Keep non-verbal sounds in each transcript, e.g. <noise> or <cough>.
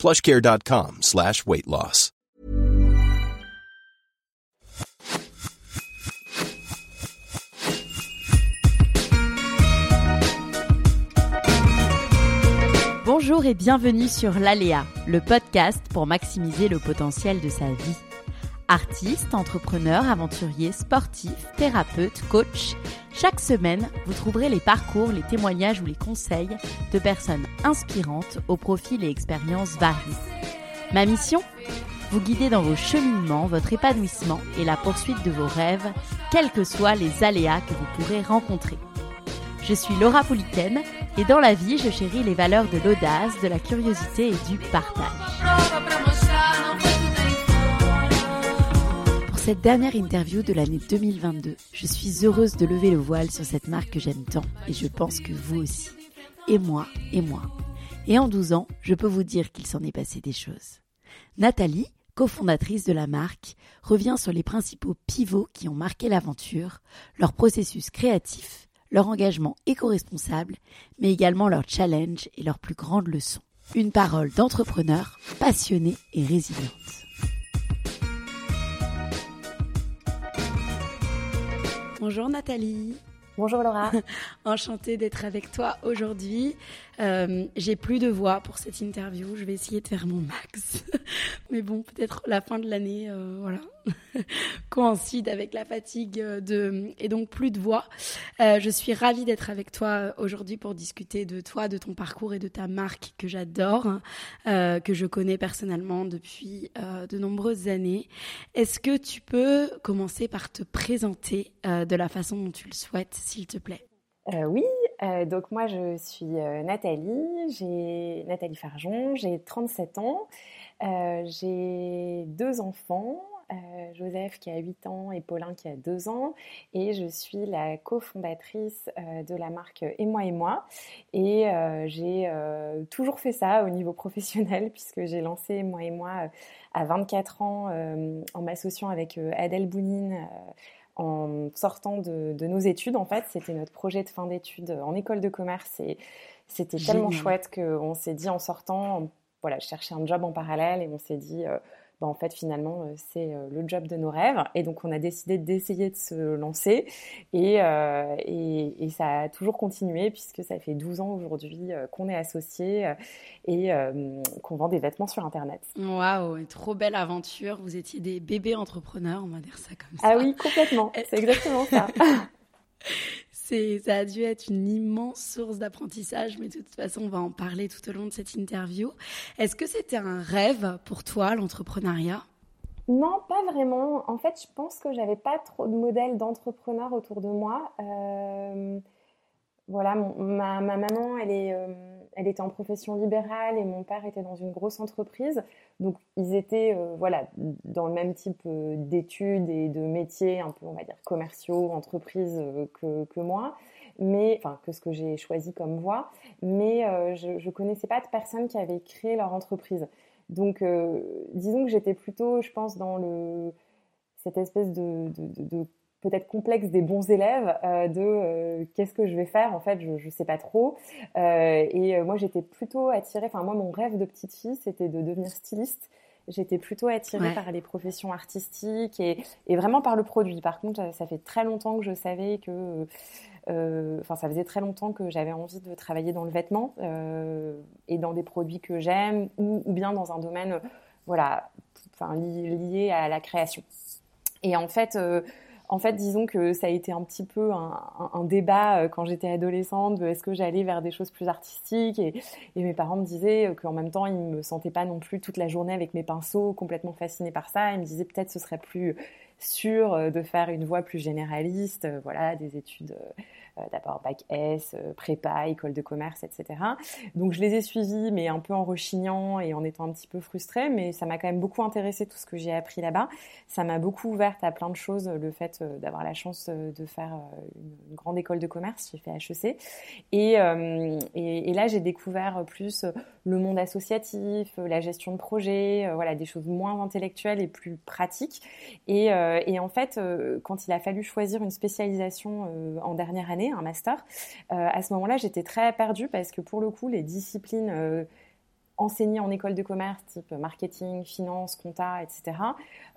plushcare.com slash weight loss. Bonjour et bienvenue sur l'Aléa, le podcast pour maximiser le potentiel de sa vie. Artiste, entrepreneur, aventurier, sportif, thérapeute, coach, chaque semaine, vous trouverez les parcours, les témoignages ou les conseils de personnes inspirantes aux profils et expériences variés. Ma mission? Vous guider dans vos cheminements, votre épanouissement et la poursuite de vos rêves, quels que soient les aléas que vous pourrez rencontrer. Je suis Laura Politaine et dans la vie, je chéris les valeurs de l'audace, de la curiosité et du partage. Cette dernière interview de l'année 2022, je suis heureuse de lever le voile sur cette marque que j'aime tant et je pense que vous aussi. Et moi, et moi. Et en 12 ans, je peux vous dire qu'il s'en est passé des choses. Nathalie, cofondatrice de la marque, revient sur les principaux pivots qui ont marqué l'aventure, leur processus créatif, leur engagement éco-responsable, mais également leurs challenges et leurs plus grandes leçons. Une parole d'entrepreneur passionnée et résiliente. Bonjour Nathalie. Bonjour Laura. <laughs> Enchantée d'être avec toi aujourd'hui. Euh, j'ai plus de voix pour cette interview. Je vais essayer de faire mon max. <laughs> Mais bon, peut-être la fin de l'année, euh, voilà, <laughs> coïncide avec la fatigue de et donc plus de voix. Euh, je suis ravie d'être avec toi aujourd'hui pour discuter de toi, de ton parcours et de ta marque que j'adore, que je connais personnellement depuis de nombreuses années. Est-ce que tu peux commencer par te présenter de la façon dont tu le souhaites, s'il te plaît? Euh, oui, euh, donc moi je suis euh, Nathalie, j'ai Nathalie Farjon, j'ai 37 ans, j'ai deux enfants, Joseph qui a 8 ans et Paulin qui a 2 ans, et je suis la cofondatrice de la marque Et moi et moi, et j'ai toujours fait ça au niveau professionnel <laughs> puisque j'ai lancé Et moi et moi à 24 ans en m'associant avec Adèle Bounine en sortant de, nos études. En fait, c'était notre projet de fin d'études en école de commerce et c'était tellement chouette qu'on s'est dit en sortant, voilà, je cherchais un job en parallèle et on s'est dit, euh, bah, en fait, finalement, euh, c'est euh, le job de nos rêves. Et donc, on a décidé d'essayer de se lancer. Euh, et, et, ça a toujours continué, puisque ça fait 12 ans aujourd'hui qu'on est associés et qu'on vend des vêtements sur Internet. Waouh, trop belle aventure. Vous étiez des bébés entrepreneurs, on va dire ça comme ça. Ah oui, complètement. C'est exactement ça. <laughs> ça a dû être une immense source d'apprentissage, mais de toute façon, on va en parler tout au long de cette interview. Est-ce que c'était un rêve pour toi, l'entrepreneuriat? Non, pas vraiment. En fait, je pense que j'avais pas trop de modèles d'entrepreneurs autour de moi. Euh, voilà, ma, maman, elle, est, euh, elle était en profession libérale et mon père était dans une grosse entreprise. Donc, ils étaient euh, voilà, dans le même type euh, d'études et de métiers, un peu, on va dire, commerciaux, entreprises que, moi, mais, enfin, que ce que j'ai choisi comme voie. Mais je ne connaissais pas de personnes qui avaient créé leur entreprise. Donc, disons que j'étais plutôt, je pense, dans le, cette espèce de peut-être complexe des bons élèves euh, de euh, qu'est-ce que je vais faire en fait je ne sais pas trop. Euh, et moi j'étais plutôt attirée enfin moi mon rêve de petite fille c'était de devenir styliste. J'étais plutôt attirée par les professions artistiques et, et, vraiment par le produit. Par contre ça fait très longtemps que je savais que enfin ça faisait très longtemps que j'avais envie de travailler dans le vêtement et dans des produits que j'aime ou, ou, bien dans un domaine voilà enfin lié à la création. Et en fait en fait, disons que ça a été un petit peu un, débat euh, quand j'étais adolescente est-ce que j'allais vers des choses plus artistiques et, mes parents me disaient euh, qu'en même temps, ils me sentaient pas non plus toute la journée avec mes pinceaux, complètement fascinés par ça. Ils me disaient peut-être ce serait plus sûr euh, de faire une voie plus généraliste, voilà, des études d'abord bac S, prépa, école de commerce, etc. Donc je les ai suivis, mais un peu en rechignant et en étant un petit peu frustrée, mais ça m'a quand même beaucoup intéressé tout ce que j'ai appris là-bas. Ça m'a beaucoup ouverte à plein de choses, le fait d'avoir la chance de faire une, grande école de commerce, j'ai fait HEC. Et, là, j'ai découvert plus le monde associatif, la gestion de projet, voilà, des choses moins intellectuelles et plus pratiques. Et en fait, quand il a fallu choisir une spécialisation en dernière année, un master, à ce moment-là, j'étais très perdue parce que pour le coup, les disciplines enseignées en école de commerce, type marketing, finance, compta, etc.,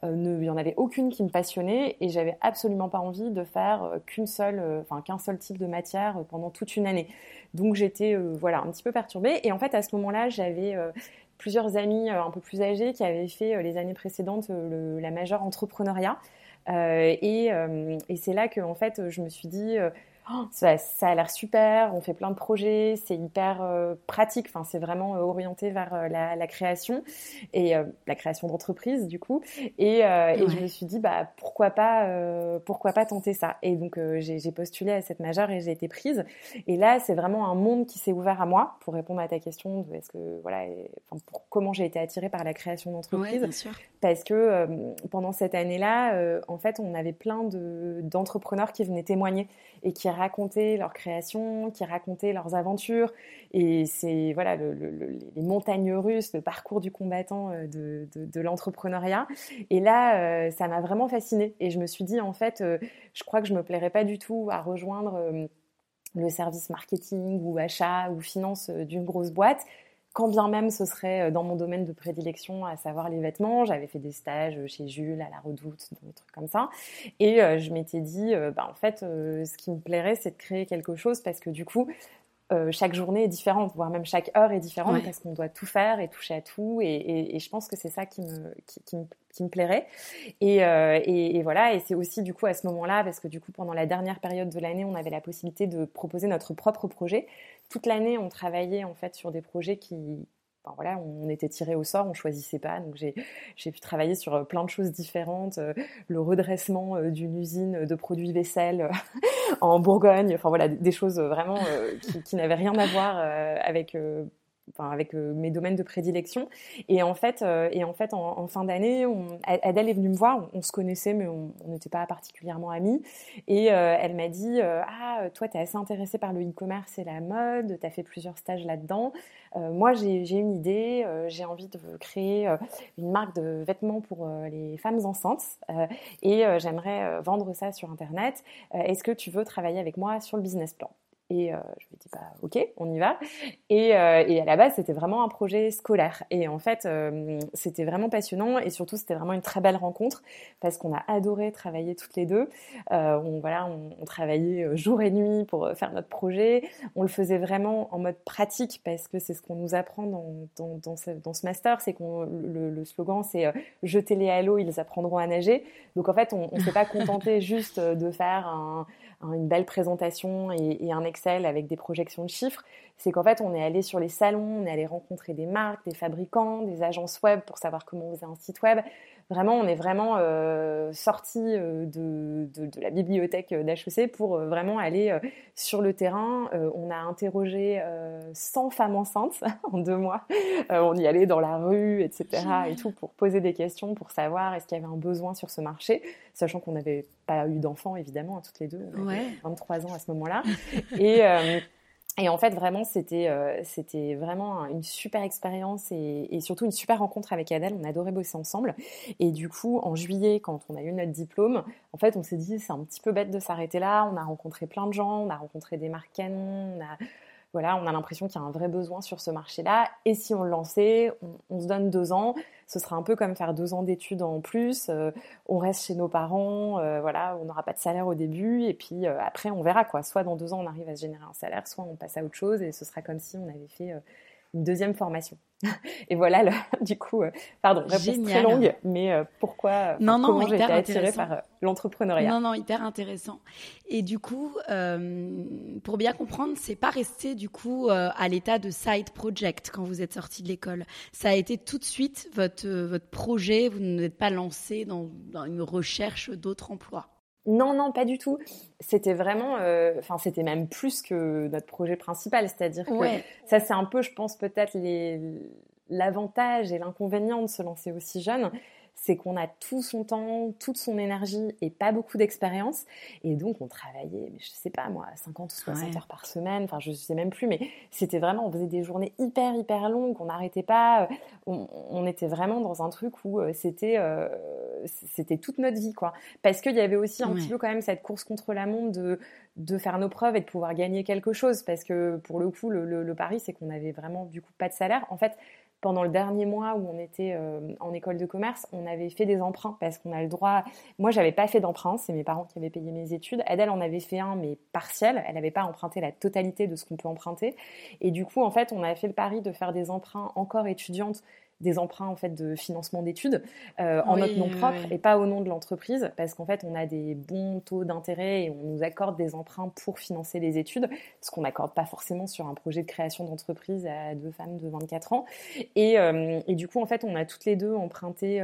euh, il n'y en avait aucune qui me passionnait et j'avais absolument pas envie de faire euh, qu'une seule, euh, qu'un seul type de matière pendant toute une année. Donc j'étais voilà un petit peu perturbée et en fait à ce moment-là j'avais plusieurs amis un peu plus âgés qui avaient fait les années précédentes la majeure entrepreneuriat et, et c'est là que en fait je me suis dit Oh, ça, a l'air super, on fait plein de projets, c'est hyper euh, pratique, enfin, c'est vraiment euh, orienté vers euh, la, création et la création d'entreprise du coup. Et, je me suis dit, bah, pourquoi, pas, pourquoi pas tenter ça? Et donc j'ai postulé à cette majeure et j'ai été prise. Et là, c'est vraiment un monde qui s'est ouvert à moi pour répondre à ta question de est-ce que, voilà, pour, comment j'ai été attirée par la création d'entreprise. parce que pendant cette année-là, en fait, on avait plein d'entrepreneurs qui venaient témoigner et qui racontaient leurs créations, qui racontaient leurs aventures. Et c'est voilà les montagnes russes, le parcours du combattant euh, de, l'entrepreneuriat. Et là, euh, ça m'a vraiment fascinée. Et je me suis dit, en fait, euh, je crois que je me plairais pas du tout à rejoindre le service marketing ou achat ou finance d'une grosse boîte quand bien même ce serait dans mon domaine de prédilection, à savoir les vêtements. J'avais fait des stages chez Jules, à la Redoute, des trucs comme ça. Et je m'étais dit, bah, en fait, ce qui me plairait, c'est de créer quelque chose parce que du coup, chaque journée est différente, voire même chaque heure est différente parce qu'on doit tout faire et toucher à tout. Et, je pense que c'est ça qui me, qui, me, qui me, plairait. Et, et voilà, et c'est aussi du coup à ce moment-là, parce que du coup pendant la dernière période de l'année, on avait la possibilité de proposer notre propre projet toute l'année, on travaillait en fait sur des projets qui, voilà, on était tiré au sort, on choisissait pas. Donc j'ai, pu travailler sur euh, plein de choses différentes, euh, le redressement euh, d'une usine de produits vaisselle <laughs> en Bourgogne, enfin voilà, des choses vraiment qui, qui n'avaient rien à voir avec enfin, avec euh, mes domaines de prédilection. Et en fait, euh, et en, fait en, fin d'année, Adèle est venue me voir. On, se connaissait, mais on n'était pas particulièrement amis. Et euh, elle m'a dit Ah, toi, tu es assez intéressée par le e-commerce et la mode, tu as fait plusieurs stages là-dedans. moi, j'ai une idée, j'ai envie de créer une marque de vêtements pour les femmes enceintes et j'aimerais vendre ça sur Internet. Est-ce que tu veux travailler avec moi sur le business plan? Et euh, je lui ai dit, ok, on y va. Et, euh, et à la base, c'était vraiment un projet scolaire. Et en fait, euh, c'était vraiment passionnant et surtout, c'était vraiment une très belle rencontre parce qu'on a adoré travailler toutes les deux. on, voilà, on, travaillait jour et nuit pour faire notre projet. On le faisait vraiment en mode pratique parce que c'est ce qu'on nous apprend dans, dans, ce, master. C'est qu'on le, le, slogan, c'est jetez-les à l'eau, ils apprendront à nager. Donc en fait, on ne s'est pas contenté <laughs> juste de faire un une belle présentation et, un Excel avec des projections de chiffres, c'est qu'en fait, on est allé sur les salons, on est allé rencontrer des marques, des fabricants, des agences web pour savoir comment on faisait un site web. Vraiment, on est vraiment euh, sorti euh, de, de, la bibliothèque d'HEC pour euh, vraiment aller sur le terrain. on a interrogé 100 femmes enceintes <laughs> en deux mois. on y allait dans la rue, etc. et tout pour poser des questions, pour savoir est-ce qu'il y avait un besoin sur ce marché, sachant qu'on n'avait pas eu d'enfants évidemment, toutes les deux. On avait 23 ans à ce moment-là. <laughs> et et en fait, vraiment, c'était euh, c'était vraiment une super expérience et, et, surtout une super rencontre avec Adèle. On adorait bosser ensemble. Et du coup, en juillet, quand on a eu notre diplôme, en fait, on s'est dit c'est un petit peu bête de s'arrêter là. On a rencontré plein de gens, on a rencontré des marques canons, voilà, on a l'impression qu'il y a un vrai besoin sur ce marché-là. Et si on le lançait, on, se donne deux ans. Ce sera un peu comme faire deux ans d'études en plus. Euh, on reste chez nos parents, euh, voilà, on n'aura pas de salaire au début. Et puis euh, après, on verra quoi. Soit dans deux ans, on arrive à se générer un salaire, soit on passe à autre chose et ce sera comme si on avait fait une deuxième formation. <laughs> Et voilà, <laughs> du coup, euh, pardon, réponse très longue, mais euh, pourquoi non, non, comment j'ai été attirée par euh, l'entrepreneuriat Non, non, hyper intéressant. Et du coup, pour bien comprendre, c'est pas resté du coup à l'état de side project quand vous êtes sorti de l'école. Ça a été tout de suite votre votre projet. Vous n'êtes pas lancé dans, dans une recherche d'autres emplois. Non, non, pas du tout. C'était vraiment, euh, enfin, c'était même plus que notre projet principal. C'est-à-dire que ça, c'est un peu, je pense, peut-être l'avantage et l'inconvénient de se lancer aussi jeune c'est qu'on a tout son temps, toute son énergie et pas beaucoup d'expérience. Et donc, on travaillait, je sais pas moi, 50 ou 60 heures par semaine, enfin, je sais même plus, mais c'était vraiment, on faisait des journées hyper, hyper longues, on n'arrêtait pas. On, était vraiment dans un truc où euh, c'était euh, c'était toute notre vie, quoi. Parce qu'il y avait aussi un petit peu quand même cette course contre la montre de, de faire nos preuves et de pouvoir gagner quelque chose. Parce que pour le coup, le, le, le pari, c'est qu'on avait vraiment du coup pas de salaire. En fait, pendant le dernier mois où on était euh, en école de commerce, on avait fait des emprunts parce qu'on a le droit. Moi, j'avais pas fait d'emprunt, c'est mes parents qui avaient payé mes études. Adèle en avait fait un, mais partiel. Elle n'avait pas emprunté la totalité de ce qu'on peut emprunter. Et du coup, en fait, on a fait le pari de faire des emprunts encore étudiantes des emprunts en fait de financement d'études euh, en notre nom propre et pas au nom de l'entreprise parce qu'en fait on a des bons taux d'intérêt et on nous accorde des emprunts pour financer les études ce qu'on n'accorde pas forcément sur un projet de création d'entreprise à deux femmes de 24 ans. Et, euh, et, du coup en fait on a toutes les deux emprunté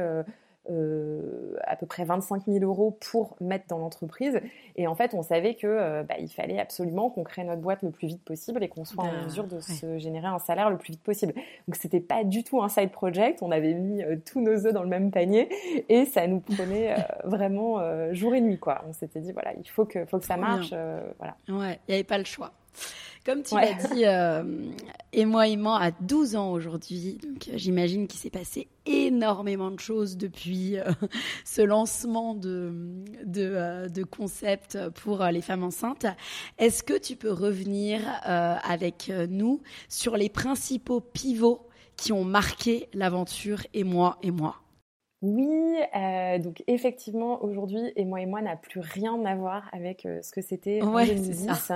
euh, euh, à peu près 25 000 euros pour mettre dans l'entreprise. Et en fait, on savait que euh, bah, il fallait absolument qu'on crée notre boîte le plus vite possible et qu'on soit en mesure de se générer un salaire le plus vite possible. Donc, c'était pas du tout un side project. On avait mis euh, tous nos œufs dans le même panier et ça nous prenait <laughs> vraiment jour et nuit, quoi. On s'était dit voilà, il faut que, faut que ça marche, voilà. Ouais, il n'y avait pas le choix. Comme tu l'as dit, euh, et moi, a 12 ans aujourd'hui. Donc, euh, j'imagine qu'il s'est passé énormément de choses depuis euh, <laughs> ce lancement de, de, de, concept pour les femmes enceintes. Est-ce que tu peux revenir avec nous sur les principaux pivots qui ont marqué l'aventure et moi et moi oui, euh, donc effectivement, aujourd'hui, et moi et moi n'a plus rien à voir avec euh, ce que c'était en 2010.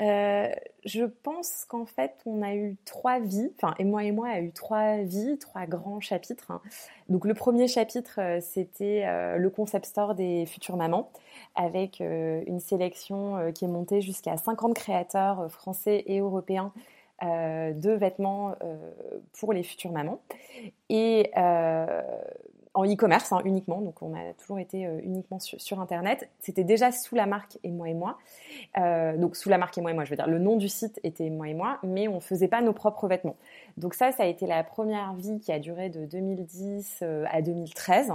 Euh, je pense qu'en fait, on a eu trois vies, enfin, et moi et moi a eu trois vies, trois grands chapitres. Donc le premier chapitre, c'était le concept store des futures mamans, avec une sélection qui est montée jusqu'à 50 créateurs français et européens de vêtements pour les futures mamans. Et en e-commerce hein, uniquement, donc on a toujours été euh, uniquement sur, Internet. C'était déjà sous la marque et moi et moi. Euh, donc sous la marque et moi et moi, je veux dire, le nom du site était moi et moi, mais on ne faisait pas nos propres vêtements. Donc ça, ça a été la première vie qui a duré de 2010 euh, à 2013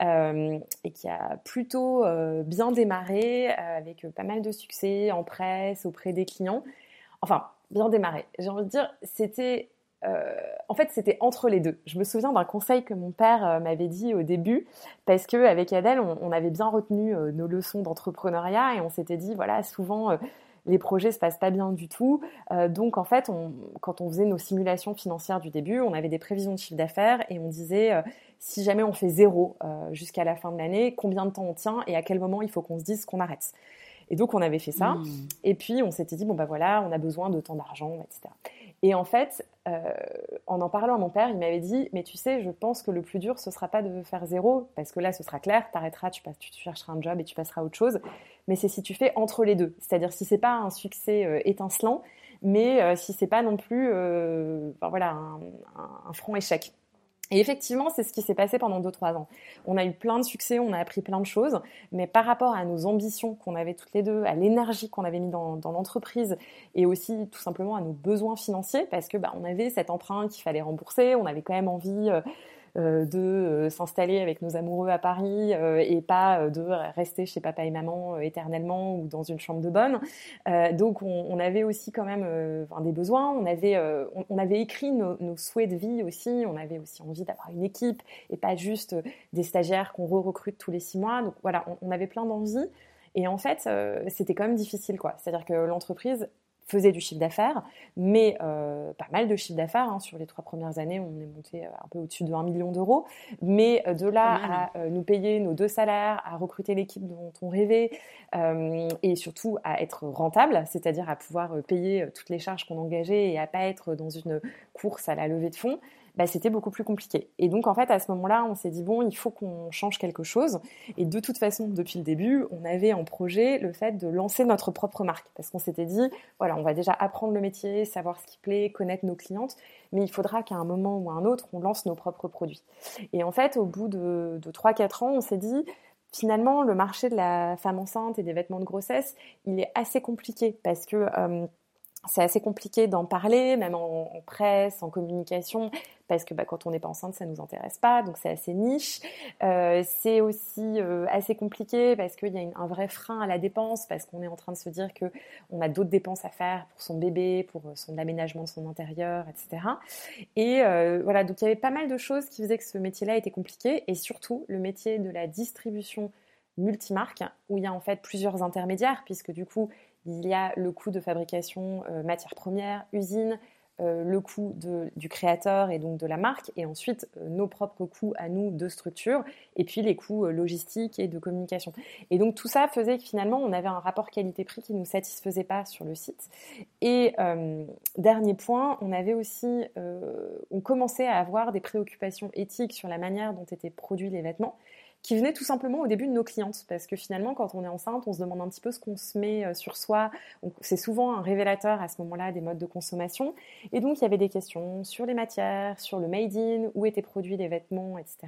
et qui a plutôt bien démarré avec pas mal de succès en presse, auprès des clients. Enfin, bien démarré. J'ai envie de dire, c'était euh, en fait, c'était entre les deux. Je me souviens d'un conseil que mon père euh, m'avait dit au début, parce que avec Adèle, on, avait bien retenu euh, nos leçons d'entrepreneuriat et on s'était dit, voilà, souvent les projets se passent pas bien du tout. donc en fait, quand on faisait nos simulations financières du début, on avait des prévisions de chiffre d'affaires et on disait, si jamais on fait zéro jusqu'à la fin de l'année, combien de temps on tient et à quel moment il faut qu'on se dise qu'on arrête. Et donc on avait fait ça. Mmh. Et puis on s'était dit, bon bah voilà, on a besoin de tant d'argent, etc. Et en fait, euh, en en parlant à mon père, il m'avait dit, mais tu sais, je pense que le plus dur, ce sera pas de faire zéro, parce que là, ce sera clair, t'arrêteras, tu, tu, tu chercheras un job et tu passeras à autre chose. Mais c'est si tu fais entre les deux, c'est-à-dire si c'est pas un succès euh, étincelant, mais euh, si c'est pas non plus, voilà, un, un franc échec. Et effectivement, c'est ce qui s'est passé pendant 2-3 ans. On a eu plein de succès, on a appris plein de choses, mais par rapport à nos ambitions qu'on avait toutes les deux, à l'énergie qu'on avait mis dans, l'entreprise et aussi tout simplement à nos besoins financiers, parce que bah, on avait cet emprunt qu'il fallait rembourser, on avait quand même envie euh, de euh, s'installer avec nos amoureux à Paris euh, et pas de rester chez papa et maman éternellement ou dans une chambre de bonne. donc on, avait aussi quand même des besoins, on avait, on, avait écrit nos, souhaits de vie aussi, on avait aussi envie d'avoir une équipe et pas juste des stagiaires qu'on re-recrute tous les six mois. Donc voilà, on, on avait plein d'envies. Et en fait, c'était quand même difficile, quoi. C'est-à-dire que l'entreprise, faisait du chiffre d'affaires, mais euh, pas mal de chiffre d'affaires. Hein. Sur les trois premières années, on est monté euh, un peu au-dessus de 1 million d'euros. Mais euh, de là à nous payer nos deux salaires, à recruter l'équipe dont on rêvait, et surtout à être rentable, c'est-à-dire à pouvoir payer toutes les charges qu'on engageait et à pas être dans une course à la levée de fonds, bah, c'était beaucoup plus compliqué. Et donc, en fait, à ce moment-là, on s'est dit, bon, il faut qu'on change quelque chose. Et de toute façon, depuis le début, on avait en projet le fait de lancer notre propre marque. Parce qu'on s'était dit, voilà, on va déjà apprendre le métier, savoir ce qui plaît, connaître nos clientes, mais il faudra qu'à un moment ou à un autre, on lance nos propres produits. Et en fait, au bout de, de 3-4 ans, on s'est dit, finalement, le marché de la femme enceinte et des vêtements de grossesse, il est assez compliqué parce que c'est assez compliqué d'en parler, même en, presse, en communication, parce que bah, quand on n'est pas enceinte, ça nous intéresse pas, donc c'est assez niche. Euh, c'est aussi euh, assez compliqué parce qu'il y a un vrai frein à la dépense, parce qu'on est en train de se dire que on a d'autres dépenses à faire pour son bébé, pour son aménagement de son intérieur, etc. Et euh, voilà, donc il y avait pas mal de choses qui faisaient que ce métier-là était compliqué, et surtout le métier de la distribution multimarque, où il y a en fait plusieurs intermédiaires, puisque du coup il y a le coût de fabrication euh, matière première, usine, euh, le coût du créateur et donc de la marque, et ensuite euh, nos propres coûts à nous de structure, et puis les coûts logistiques et de communication. Et donc tout ça faisait que finalement on avait un rapport qualité-prix qui ne nous satisfaisait pas sur le site. Et dernier point, on avait aussi, on commençait à avoir des préoccupations éthiques sur la manière dont étaient produits les vêtements qui venait tout simplement au début de nos clientes. Parce que finalement, quand on est enceinte, on se demande un petit peu ce qu'on se met euh, sur soi. C'est souvent un révélateur à ce moment-là des modes de consommation. Et donc, il y avait des questions sur les matières, sur le made in, où étaient produits les vêtements, etc.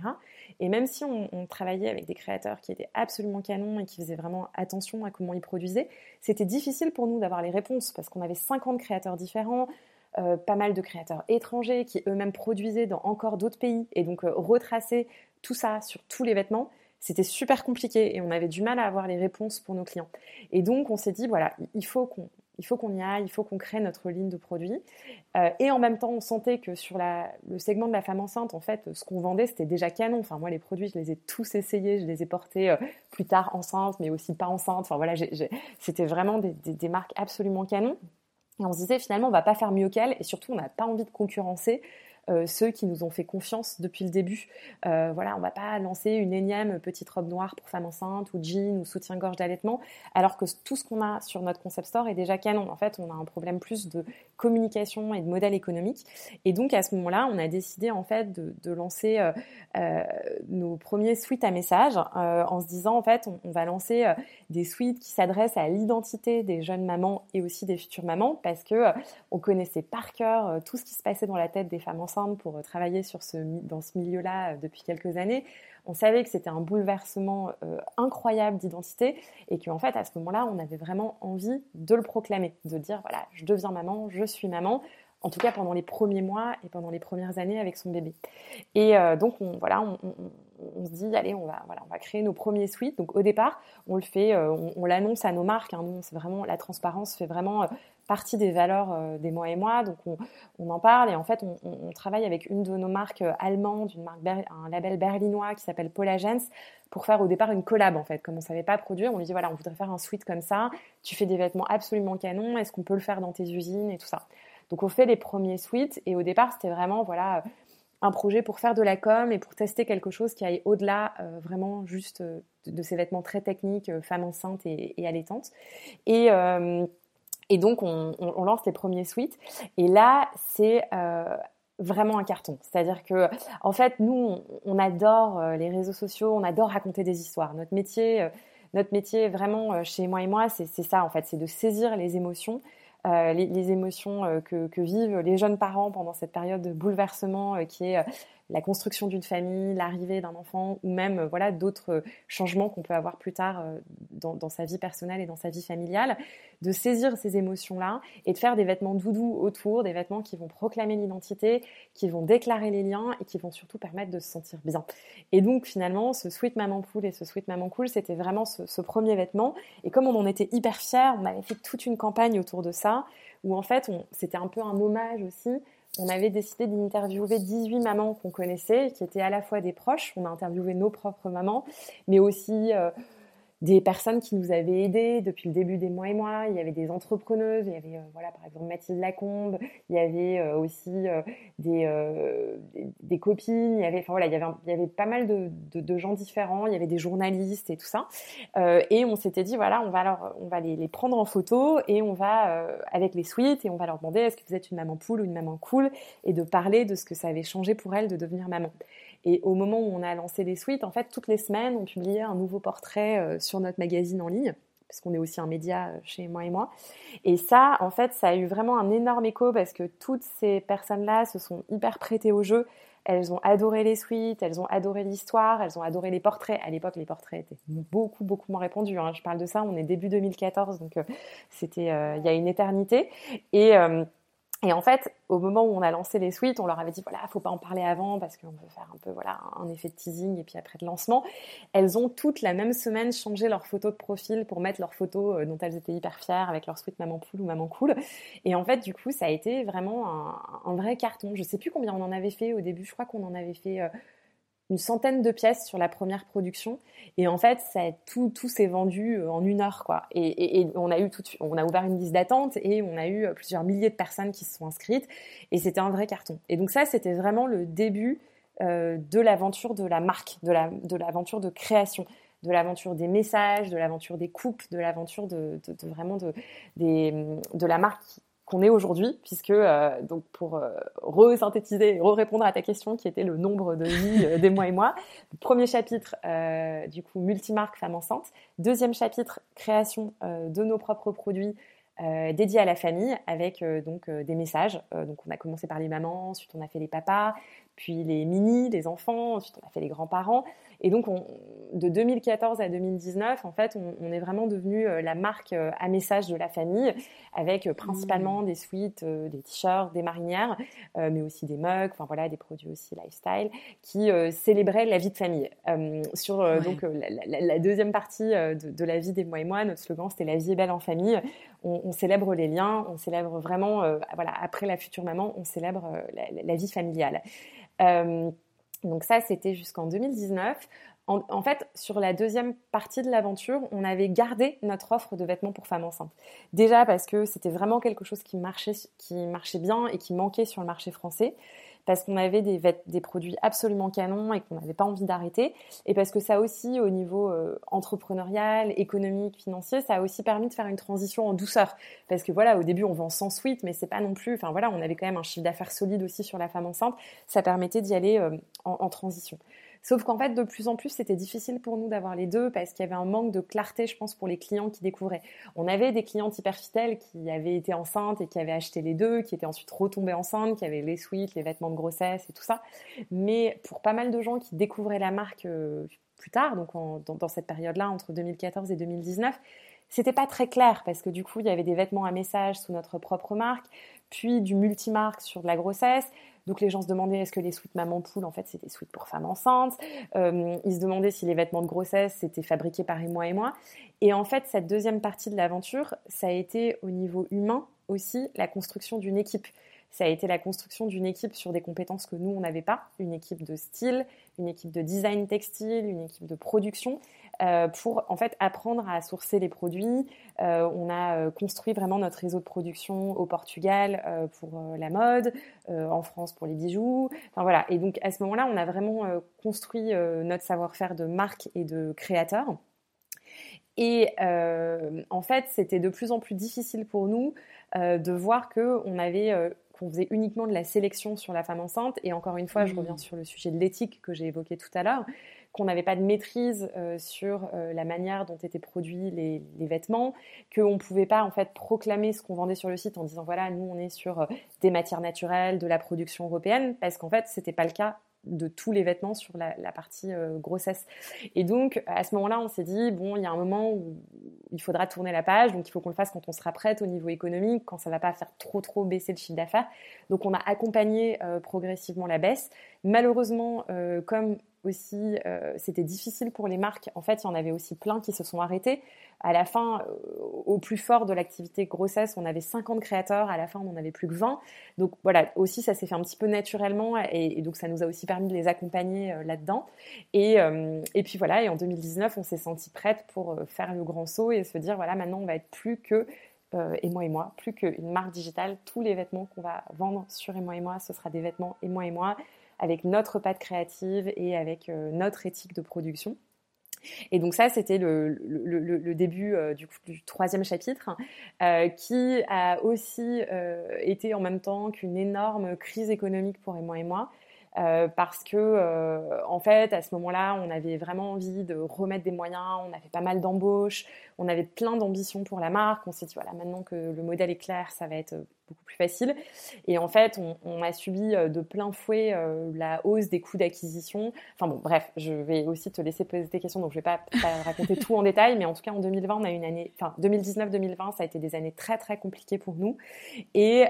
Et même si on, travaillait avec des créateurs qui étaient absolument canons et qui faisaient vraiment attention à comment ils produisaient, c'était difficile pour nous d'avoir les réponses parce qu'on avait 50 créateurs différents. Euh, pas mal de créateurs étrangers qui eux-mêmes produisaient dans encore d'autres pays et donc euh, retracer tout ça sur tous les vêtements, c'était super compliqué et on avait du mal à avoir les réponses pour nos clients. Et donc on s'est dit voilà, il faut qu'on il faut qu'on y aille, il faut qu'on crée notre ligne de produits. Euh, et en même temps, on sentait que sur la, le segment de la femme enceinte, en fait, ce qu'on vendait, c'était déjà canon. Enfin, moi, les produits, je les ai tous essayés, je les ai portés euh, plus tard enceintes, mais aussi pas enceintes. Enfin, voilà, c'était vraiment des, des, marques absolument canon. Et on se disait, finalement, on va pas faire mieux qu'elles, et surtout, on n'a pas envie de concurrencer euh, ceux qui nous ont fait confiance depuis le début. Euh, voilà, on va pas lancer une énième petite robe noire pour femme enceinte ou jean ou soutien-gorge d'allaitement, alors que tout ce qu'on a sur notre concept store est déjà canon. En fait, on a un problème plus de communication et de modèle économique. Et donc à ce moment-là, on a décidé en fait de, lancer euh, nos premiers suites à messages en se disant en fait on, va lancer des suites qui s'adressent à l'identité des jeunes mamans et aussi des futures mamans parce que on connaissait par cœur tout ce qui se passait dans la tête des femmes enceintes pour euh, travailler dans ce milieu-là euh, depuis quelques années, on savait que c'était un bouleversement euh, incroyable d'identité et qu'en fait, à ce moment-là, on avait vraiment envie de le proclamer, de dire voilà, je deviens maman, je suis maman, en tout cas pendant les premiers mois et pendant les premières années avec son bébé. Et donc, on, voilà, on, se dit, allez, on va, voilà, on va créer nos premiers suites. Donc, au départ, on le fait, on, l'annonce à nos marques. Hein. c'est vraiment, la transparence fait vraiment partie des valeurs euh, des mois et mois. Donc on, en parle et en fait on, travaille avec une de nos marques euh, allemandes, une marque un label berlinois qui s'appelle Polagens pour faire au départ une collab en fait. Comme on savait pas produire, on lui dit voilà on voudrait faire un suite comme ça. Tu fais des vêtements absolument canons. Est-ce qu'on peut le faire dans tes usines et tout ça? Donc on fait les premiers suites et au départ c'était vraiment voilà un projet pour faire de la com et pour tester quelque chose qui aille au-delà euh, vraiment juste de, ces vêtements très techniques, femmes enceintes et, et allaitantes. Et, et donc, on, lance les premiers suites. Et là, c'est euh, vraiment un carton. C'est-à-dire que, en fait, nous, on, adore euh, les réseaux sociaux, on adore raconter des histoires. Notre métier, euh, notre métier vraiment chez moi et moi, c'est ça, en fait, c'est de saisir les émotions. les, émotions que, que, vivent les jeunes parents pendant cette période de bouleversement qui est la construction d'une famille, l'arrivée d'un enfant ou même euh, voilà d'autres euh, changements qu'on peut avoir plus tard euh, dans, sa vie personnelle et dans sa vie familiale, de saisir ces émotions-là et de faire des vêtements doudous autour, des vêtements qui vont proclamer l'identité, qui vont déclarer les liens et qui vont surtout permettre de se sentir bien. Et donc finalement, ce Sweet Maman Pool et ce Sweet Maman Cool, c'était vraiment ce, premier vêtement. Et comme on en était hyper fiers, on avait fait toute une campagne autour de ça, où en fait, c'était un peu un hommage aussi on avait décidé d'interviewer 18 mamans qu'on connaissait, qui étaient à la fois des proches, on a interviewé nos propres mamans, mais aussi euh, des personnes qui nous avaient aidés depuis le début des mois et mois. Il y avait des entrepreneuses, il y avait euh, voilà par exemple Mathilde Lacombe, il y avait euh, aussi euh, des, des, copines, il y avait enfin voilà il y avait il y avait pas mal de, de, gens différents, il y avait des journalistes et tout ça. et on s'était dit voilà on va alors on va les, les, prendre en photo et on va avec les suites et on va leur demander est-ce que vous êtes une maman poule ou une maman cool et de parler de ce que ça avait changé pour elles de devenir maman. Et au moment où on a lancé les suites, en fait, toutes les semaines, on publiait un nouveau portrait euh, sur notre magazine en ligne parce qu'on est aussi un média euh, chez moi et moi. Et ça, en fait, ça a eu vraiment un énorme écho parce que toutes ces personnes-là se sont hyper prêtées au jeu elles ont adoré les suites, elles ont adoré l'histoire, elles ont adoré les portraits. À l'époque, les portraits étaient beaucoup, beaucoup moins répandus. Hein. Je parle de ça, on est début 2014, donc euh, c'était il y a une éternité. Et et en fait, au moment où on a lancé les suites, on leur avait dit voilà, faut pas en parler avant parce qu'on veut faire un peu voilà un effet de teasing et puis après de lancement. Elles ont toutes la même semaine changé leur photo de profil pour mettre leurs photos euh, dont elles étaient hyper fières avec leur suite maman poule ou maman cool. Et en fait, du coup, ça a été vraiment un, un vrai carton. Je sais plus combien on en avait fait au début. Je crois qu'on en avait fait euh, une centaine de pièces sur la première production. Et en fait, tout, tout s'est vendu euh, en une heure, quoi. Et, on a eu tout, on a ouvert une liste d'attente et on a eu euh, plusieurs milliers de personnes qui se sont inscrites. Et c'était un vrai carton. Et donc ça, c'était vraiment le début euh, de l'aventure de la marque, de la, de l'aventure de création de l'aventure des messages, de l'aventure des coupes, de l'aventure de, de, vraiment de, des, de la marque est aujourd'hui, puisque euh, donc pour euh, re-synthétiser re-répondre à ta question qui était le nombre de vies euh, des mois et mois, <laughs> premier chapitre du coup multimarque femme enceinte, deuxième chapitre création de nos propres produits dédiés à la famille avec donc des messages. donc on a commencé par les mamans, ensuite on a fait les papas, puis les mini, les enfants, ensuite on a fait les grands-parents. Et donc, de 2014 à 2019, en fait, on, est vraiment devenu euh, la marque euh, à message de la famille, avec euh, principalement mmh. des suites, des t-shirts, des marinières, mais aussi des mugs, enfin voilà, des produits aussi lifestyle, qui célébraient la vie de famille. sur donc la, deuxième partie de, la vie des mois et moi, notre slogan c'était la vie est belle en famille. On, célèbre les liens, on célèbre vraiment, voilà, après la future maman, on célèbre la, vie familiale. Donc ça, c'était jusqu'en 2019. En, fait, sur la deuxième partie de l'aventure, on avait gardé notre offre de vêtements pour femmes enceintes. Déjà parce que c'était vraiment quelque chose qui marchait, qui marchait bien et qui manquait sur le marché français parce qu'on avait des, des, produits absolument canons et qu'on n'avait pas envie d'arrêter, et parce que ça aussi, au niveau euh, entrepreneurial, économique, financier, ça a aussi permis de faire une transition en douceur. Parce que voilà, au début, on vend sans suite, mais c'est pas non plus. Enfin voilà, on avait quand même un chiffre d'affaires solide aussi sur la femme enceinte. Ça permettait d'y aller euh, en transition. Sauf qu'en fait, de plus en plus, c'était difficile pour nous d'avoir les deux parce qu'il y avait un manque de clarté, je pense, pour les clients qui découvraient. On avait des clientes hyper fidèles qui avaient été enceintes et qui avaient acheté les deux, qui étaient ensuite retombées enceintes, qui avaient les suites, les vêtements de grossesse et tout ça. Mais pour pas mal de gens qui découvraient la marque euh, plus tard, donc dans, cette période-là, entre 2014 et 2019, c'était pas très clair parce que du coup, il y avait des vêtements à message sous notre propre marque, puis du multimarque sur de la grossesse, donc les gens se demandaient est-ce que les suites maman poule, en fait, c'était suites pour femmes enceintes? Euh, ils se demandaient si les vêtements de grossesse c'était fabriqués par moi et moi. Et en fait, cette deuxième partie de l'aventure, ça a été au niveau humain aussi la construction d'une équipe. Ça a été la construction d'une équipe sur des compétences que nous, on n'avait pas. Une équipe de style, une équipe de design textile, une équipe de production. Euh, pour en fait apprendre à sourcer les produits. Euh, on a euh, construit vraiment notre réseau de production au Portugal pour la mode, en France pour les bijoux. Enfin voilà. Et donc à ce moment-là, on a vraiment construit notre savoir-faire de marque et de créateur. Et en fait, c'était de plus en plus difficile pour nous de voir que on avait qu'on faisait uniquement de la sélection sur la femme enceinte. Et encore une fois, je mmh. reviens sur le sujet de l'éthique que j'ai évoqué tout à l'heure qu'on n'avait pas de maîtrise euh, sur euh, la manière dont étaient produits les, vêtements, qu'on ne pouvait pas en fait proclamer ce qu'on vendait sur le site en disant voilà nous on est sur euh, des matières naturelles, de la production européenne, parce qu'en fait c'était pas le cas de tous les vêtements sur la, partie grossesse. Et donc, à ce moment-là, on s'est dit, bon, il y a un moment où il faudra tourner la page, donc il faut qu'on le fasse quand on sera prête au niveau économique, quand ça ne va pas faire trop, trop baisser le chiffre d'affaires. Donc, on a accompagné progressivement la baisse. Malheureusement, comme aussi, euh, c'était difficile pour les marques. En fait, il y en avait aussi plein qui se sont arrêtés. À la fin, euh, au plus fort de l'activité grossesse, on avait 50 créateurs. À la fin, on n'en avait plus que 20. Donc voilà, aussi, ça s'est fait un petit peu naturellement. Et, donc, ça nous a aussi permis de les accompagner euh, là-dedans. Et, et, puis voilà, et en 2019, on s'est senti prête pour faire le grand saut et se dire, voilà, maintenant, on va être plus que et moi et moi, plus qu'une marque digitale. Tous les vêtements qu'on va vendre sur et moi et moi, ce sera des vêtements et moi et moi avec notre patte créative et avec euh, notre éthique de production. Et donc ça, c'était le, début euh, du, troisième chapitre, euh, qui a aussi été en même temps qu'une énorme crise économique pour Emma et moi. parce que en fait à ce moment-là on avait vraiment envie de remettre des moyens, on avait pas mal d'embauches, on avait plein d'ambitions pour la marque, on s'est dit voilà maintenant que le modèle est clair ça va être beaucoup plus facile. Et en fait, on, a subi de plein fouet la hausse des coûts d'acquisition. Enfin bon, bref, je vais aussi te laisser poser des questions, donc je vais pas, pas <laughs> raconter tout en détail, mais en tout cas en 2020, on a une année, enfin 2019-2020, ça a été des années très très compliquées pour nous. Et,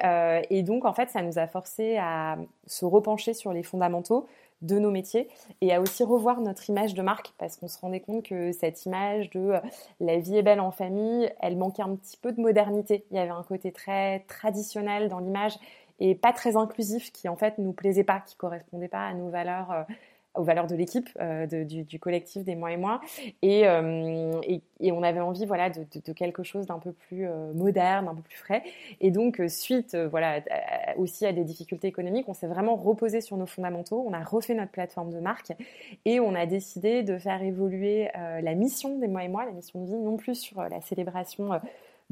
et donc en fait, ça nous a forcé à se repencher sur les fondamentaux de nos métiers et à aussi revoir notre image de marque parce qu'on se rendait compte que cette image de euh, la vie est belle en famille, elle manquait un petit peu de modernité. Il y avait un côté très traditionnel dans l'image et pas très inclusif qui en fait nous plaisait pas, qui correspondait pas à nos valeurs euh, aux valeurs de l'équipe, euh, du, collectif des mois et moi. Euh, et, on avait envie voilà, de, quelque chose d'un peu plus euh, moderne, un peu plus frais. Et donc, suite voilà, aussi à des difficultés économiques, on s'est vraiment reposé sur nos fondamentaux. On a refait notre plateforme de marque et on a décidé de faire évoluer la mission des mois et moi, la mission de vie, non plus sur la célébration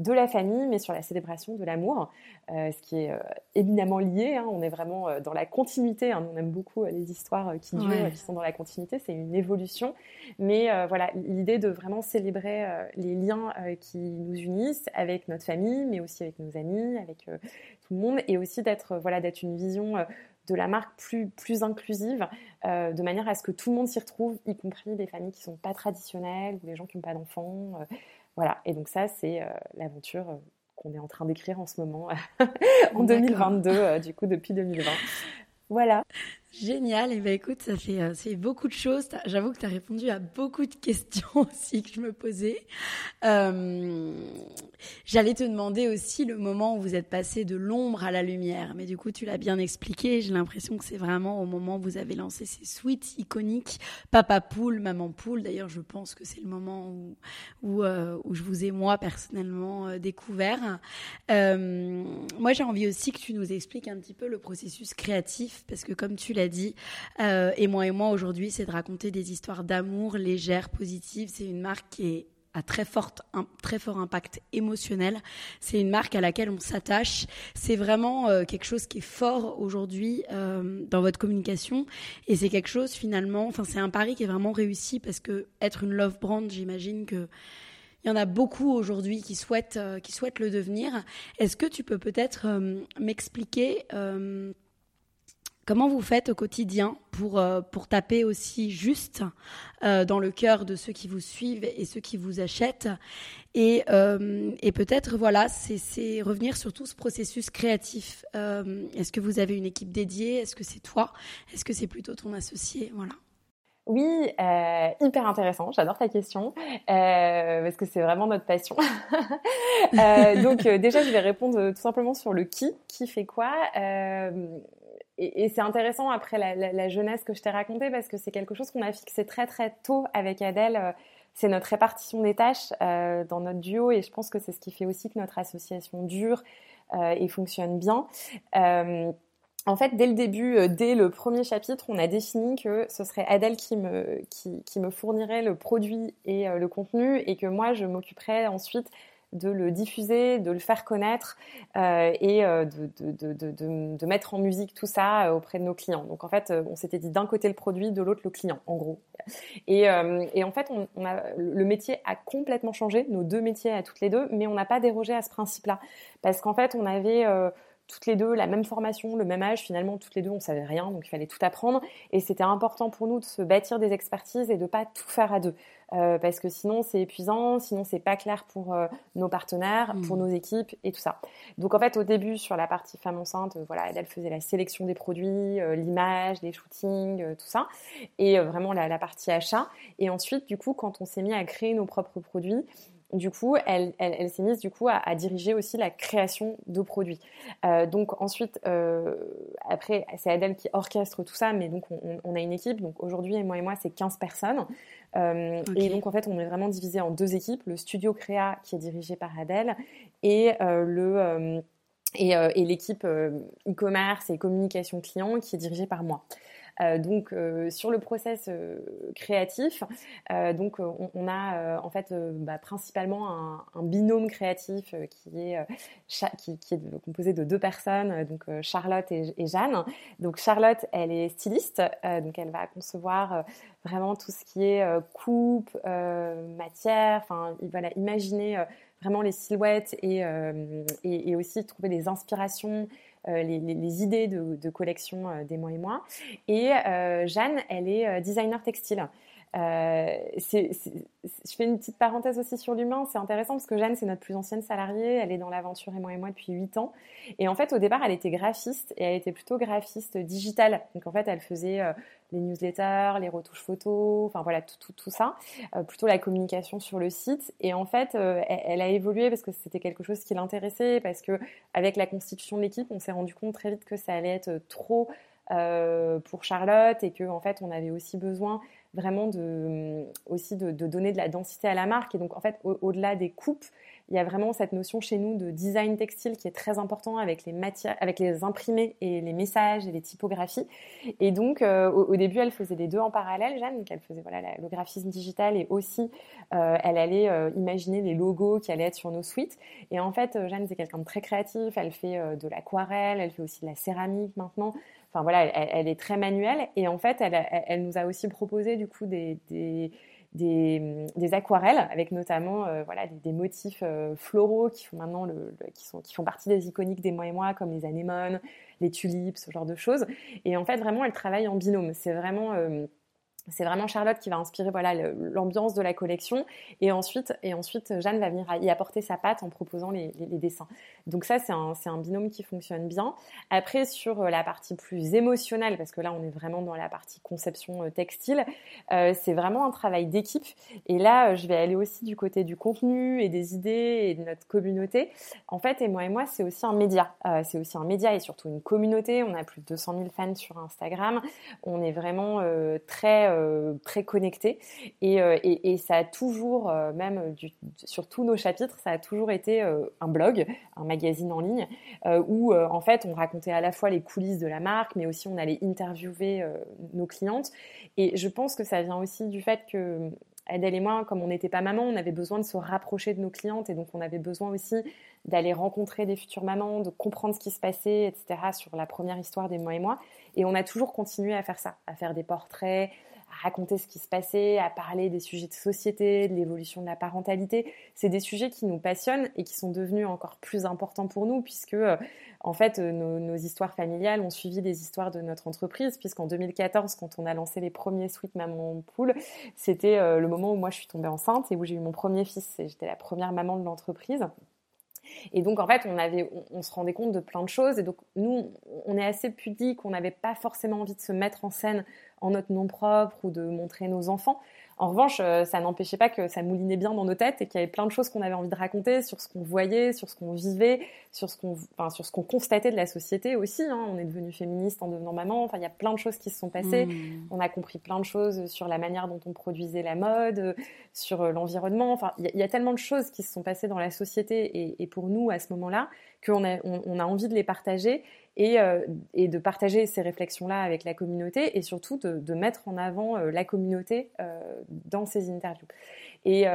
de la famille, mais sur la célébration de l'amour, euh, ce qui est euh, éminemment lié. Hein. on est vraiment euh, dans la continuité. Hein. on aime beaucoup les histoires qui durent, qui sont dans la continuité. C'est une évolution. Mais voilà, l'idée de vraiment célébrer les liens qui nous unissent avec notre famille, mais aussi avec nos amis, avec tout le monde, et aussi d'être voilà, d'être une vision de la marque plus, plus inclusive, de manière à ce que tout le monde s'y retrouve, y compris les familles qui ne sont pas traditionnelles ou les gens qui n'ont pas d'enfants. Voilà, et donc ça, c'est euh, l'aventure euh, qu'on est en train d'écrire en ce moment, <laughs> en 2022, euh, du coup, depuis 2020. Voilà. Génial. Et eh ben écoute, ça fait, euh, beaucoup de choses. J'avoue que tu as répondu à beaucoup de questions <laughs> aussi que je me posais. Euh, J'allais te demander aussi le moment où vous êtes passé de l'ombre à la lumière. Mais du coup, tu l'as bien expliqué. J'ai l'impression que c'est vraiment au moment où vous avez lancé ces suites iconiques. Papa poule, maman poule. D'ailleurs, je pense que c'est le moment où, où, euh, où, je vous ai, moi, personnellement, euh, découvert. Euh, moi, j'ai envie aussi que tu nous expliques un petit peu le processus créatif. Parce que comme tu l'as dit. Euh, et moi et moi aujourd'hui, c'est de raconter des histoires d'amour légères, positives. C'est une marque qui est à très, forte, un très fort impact émotionnel. C'est une marque à laquelle on s'attache. C'est vraiment euh, quelque chose qui est fort aujourd'hui euh, dans votre communication. Et c'est quelque chose finalement, enfin c'est un pari qui est vraiment réussi parce que être une love brand, j'imagine que il y en a beaucoup aujourd'hui qui souhaitent, qui souhaitent le devenir. Est-ce que tu peux peut-être m'expliquer Comment vous faites au quotidien pour, euh, pour taper aussi juste euh, dans le cœur de ceux qui vous suivent et ceux qui vous achètent Et, euh, et peut-être, voilà, c'est revenir sur tout ce processus créatif. Est-ce que vous avez une équipe dédiée? Est-ce que c'est toi? Est-ce que c'est plutôt ton associé? Voilà. Oui, hyper intéressant. J'adore ta question parce que c'est vraiment notre passion. <laughs> donc déjà, je vais répondre tout simplement sur le qui, qui fait quoi? Et, c'est intéressant après la, jeunesse que je t'ai racontée parce que c'est quelque chose qu'on a fixé très très tôt avec Adèle. Euh, c'est notre répartition des tâches euh, dans notre duo et je pense que c'est ce qui fait aussi que notre association dure euh, et fonctionne bien. en fait, dès le début, dès le premier chapitre, on a défini que ce serait Adèle qui me, qui, qui me fournirait le produit et le contenu et que moi, je m'occuperais ensuite de le diffuser, de le faire connaître euh, et euh, de, mettre en musique tout ça euh, auprès de nos clients. Donc en fait, on s'était dit d'un côté le produit, de l'autre le client, en gros. Et, en fait, on, a, le métier a complètement changé, nos deux métiers à toutes les deux, mais on n'a pas dérogé à ce principe-là. Parce qu'en fait, on avait toutes les deux la même formation, le même âge. Finalement, toutes les deux, on savait rien, donc il fallait tout apprendre. Et c'était important pour nous de se bâtir des expertises et de pas tout faire à deux. Euh, parce que sinon c'est épuisant, sinon c'est pas clair pour euh, nos partenaires, pour mm. nos équipes et tout ça. Donc en fait au début sur la partie femme enceinte, euh, voilà, elle faisait la sélection des produits, l'image, les shootings, tout ça, et vraiment la, la, partie achat. Et ensuite du coup quand on s'est mis à créer nos propres produits, du coup, elle, elle, s'est mise du coup à, diriger aussi la création de produits. Euh, donc ensuite, euh, après, c'est Adèle qui orchestre tout ça, mais donc on, a une équipe. Donc aujourd'hui, moi et moi, c'est 15 personnes. Euh, et donc en fait, on est vraiment divisé en deux équipes. Le studio créa qui est dirigé par Adèle et le et, et l'équipe e-commerce et communication client qui est dirigée par moi. Euh, donc euh, sur le process euh, créatif, donc on, a en fait bah, principalement un, binôme créatif qui est qui, est composé de deux personnes, donc Charlotte et, Jeanne. Donc Charlotte, elle est styliste, donc elle va concevoir vraiment tout ce qui est coupe, matière, enfin voilà, imaginer vraiment les silhouettes et, et, aussi trouver des inspirations. les, idées de, de collection des mois et mois. Et Jeanne, elle est designer textile. Euh, je fais une petite parenthèse aussi sur l'humain. C'est intéressant parce que Jeanne, c'est notre plus ancienne salariée. Elle est dans l'aventure et moi et moi depuis 8 ans. Et en fait, au départ, elle était graphiste et elle était plutôt graphiste digitale. Donc en fait, elle faisait euh, les newsletters, les retouches photos, enfin voilà, tout, ça. Euh, plutôt la communication sur le site. Et en fait, elle, elle, a évolué parce que c'était quelque chose qui l'intéressait, parce que avec la constitution de l'équipe, on s'est rendu compte très vite que ça allait être trop pour Charlotte et que en fait, on avait aussi besoin vraiment de, aussi de, donner de la densité à la marque. Et donc, en fait, au-delà des coupes, il y a vraiment cette notion chez nous de design textile qui est très important avec les matières, avec les imprimés et les messages et les typographies. Et donc, euh, au, début, elle faisait les deux en parallèle, Jeanne. Donc, elle faisait voilà, le graphisme digital et aussi, euh, elle allait euh, imaginer les logos qui allaient être sur nos suites. Et en fait, Jeanne, c'est quelqu'un de très créatif. Elle fait de l'aquarelle, elle fait aussi de la céramique maintenant. Enfin voilà, elle, est très manuelle et en fait, elle, nous a aussi proposé du coup des, aquarelles avec notamment euh, voilà des, motifs euh, floraux qui font maintenant qui sont qui font partie des iconiques des mois et mois comme les anémones, les tulipes, ce genre de choses. Et en fait, vraiment, elle travaille en binôme. C'est vraiment euh, c'est vraiment Charlotte qui va inspirer voilà l'ambiance de la collection et ensuite et ensuite Jeanne va venir y apporter sa patte en proposant les, dessins. Donc ça c'est un, un binôme qui fonctionne bien. Après sur euh, la partie plus émotionnelle parce que là on est vraiment dans la partie conception euh, textile, euh, c'est vraiment un travail d'équipe et là je vais aller aussi du côté du contenu et des idées et de notre communauté. En fait et moi et moi c'est aussi un média, c'est aussi un média et surtout une communauté. On a plus de 200 000 fans sur Instagram. On est vraiment très euh, très. Euh, et, et, ça a toujours, euh, même sur tous nos chapitres, ça a toujours été un blog, un magazine en ligne, où en fait on racontait à la fois les coulisses de la marque, mais aussi on allait interviewer nos clientes. Et je pense que ça vient aussi du fait que Adèle et moi, comme on n'était pas maman, on avait besoin de se rapprocher de nos clientes et donc on avait besoin aussi d'aller rencontrer des futures mamans, de comprendre ce qui se passait, etc. sur la première histoire des mois et moi. Et on a toujours continué à faire ça, à faire des portraits, à raconter ce qui se passait, à parler des sujets de société, de l'évolution de la parentalité. C'est des sujets qui nous passionnent et qui sont devenus encore plus importants pour nous puisque, euh, en fait, euh, nos, histoires familiales ont suivi les histoires de notre entreprise puisqu'en 2014, quand on a lancé les premiers Sweet Maman Pool, c'était euh, le moment où moi je suis tombée enceinte et où j'ai eu mon premier fils. J'étais la première maman de l'entreprise. Et donc, en fait, on, se rendait compte de plein de choses. Et donc, nous, on est assez pudique, on n'avait pas forcément envie de se mettre en scène en notre nom propre ou de montrer nos enfants. En revanche, euh, ça n'empêchait pas que ça moulinait bien dans nos têtes et qu'il y avait plein de choses qu'on avait envie de raconter sur ce qu'on voyait, sur ce qu'on vivait, sur ce qu'on, enfin, sur ce qu'on constatait de la société aussi. Hein. On est devenu féministe en devenant maman. Enfin, il y a plein de choses qui se sont passées. Mmh. On a compris plein de choses sur la manière dont on produisait la mode, sur euh, l'environnement. Enfin, il y, a tellement de choses qui se sont passées dans la société et, pour nous à ce moment-là qu'on a, on a envie de les partager euh, et, de partager ces réflexions-là avec la communauté et surtout de, mettre en avant euh, la communauté euh, dans ces interviews. Et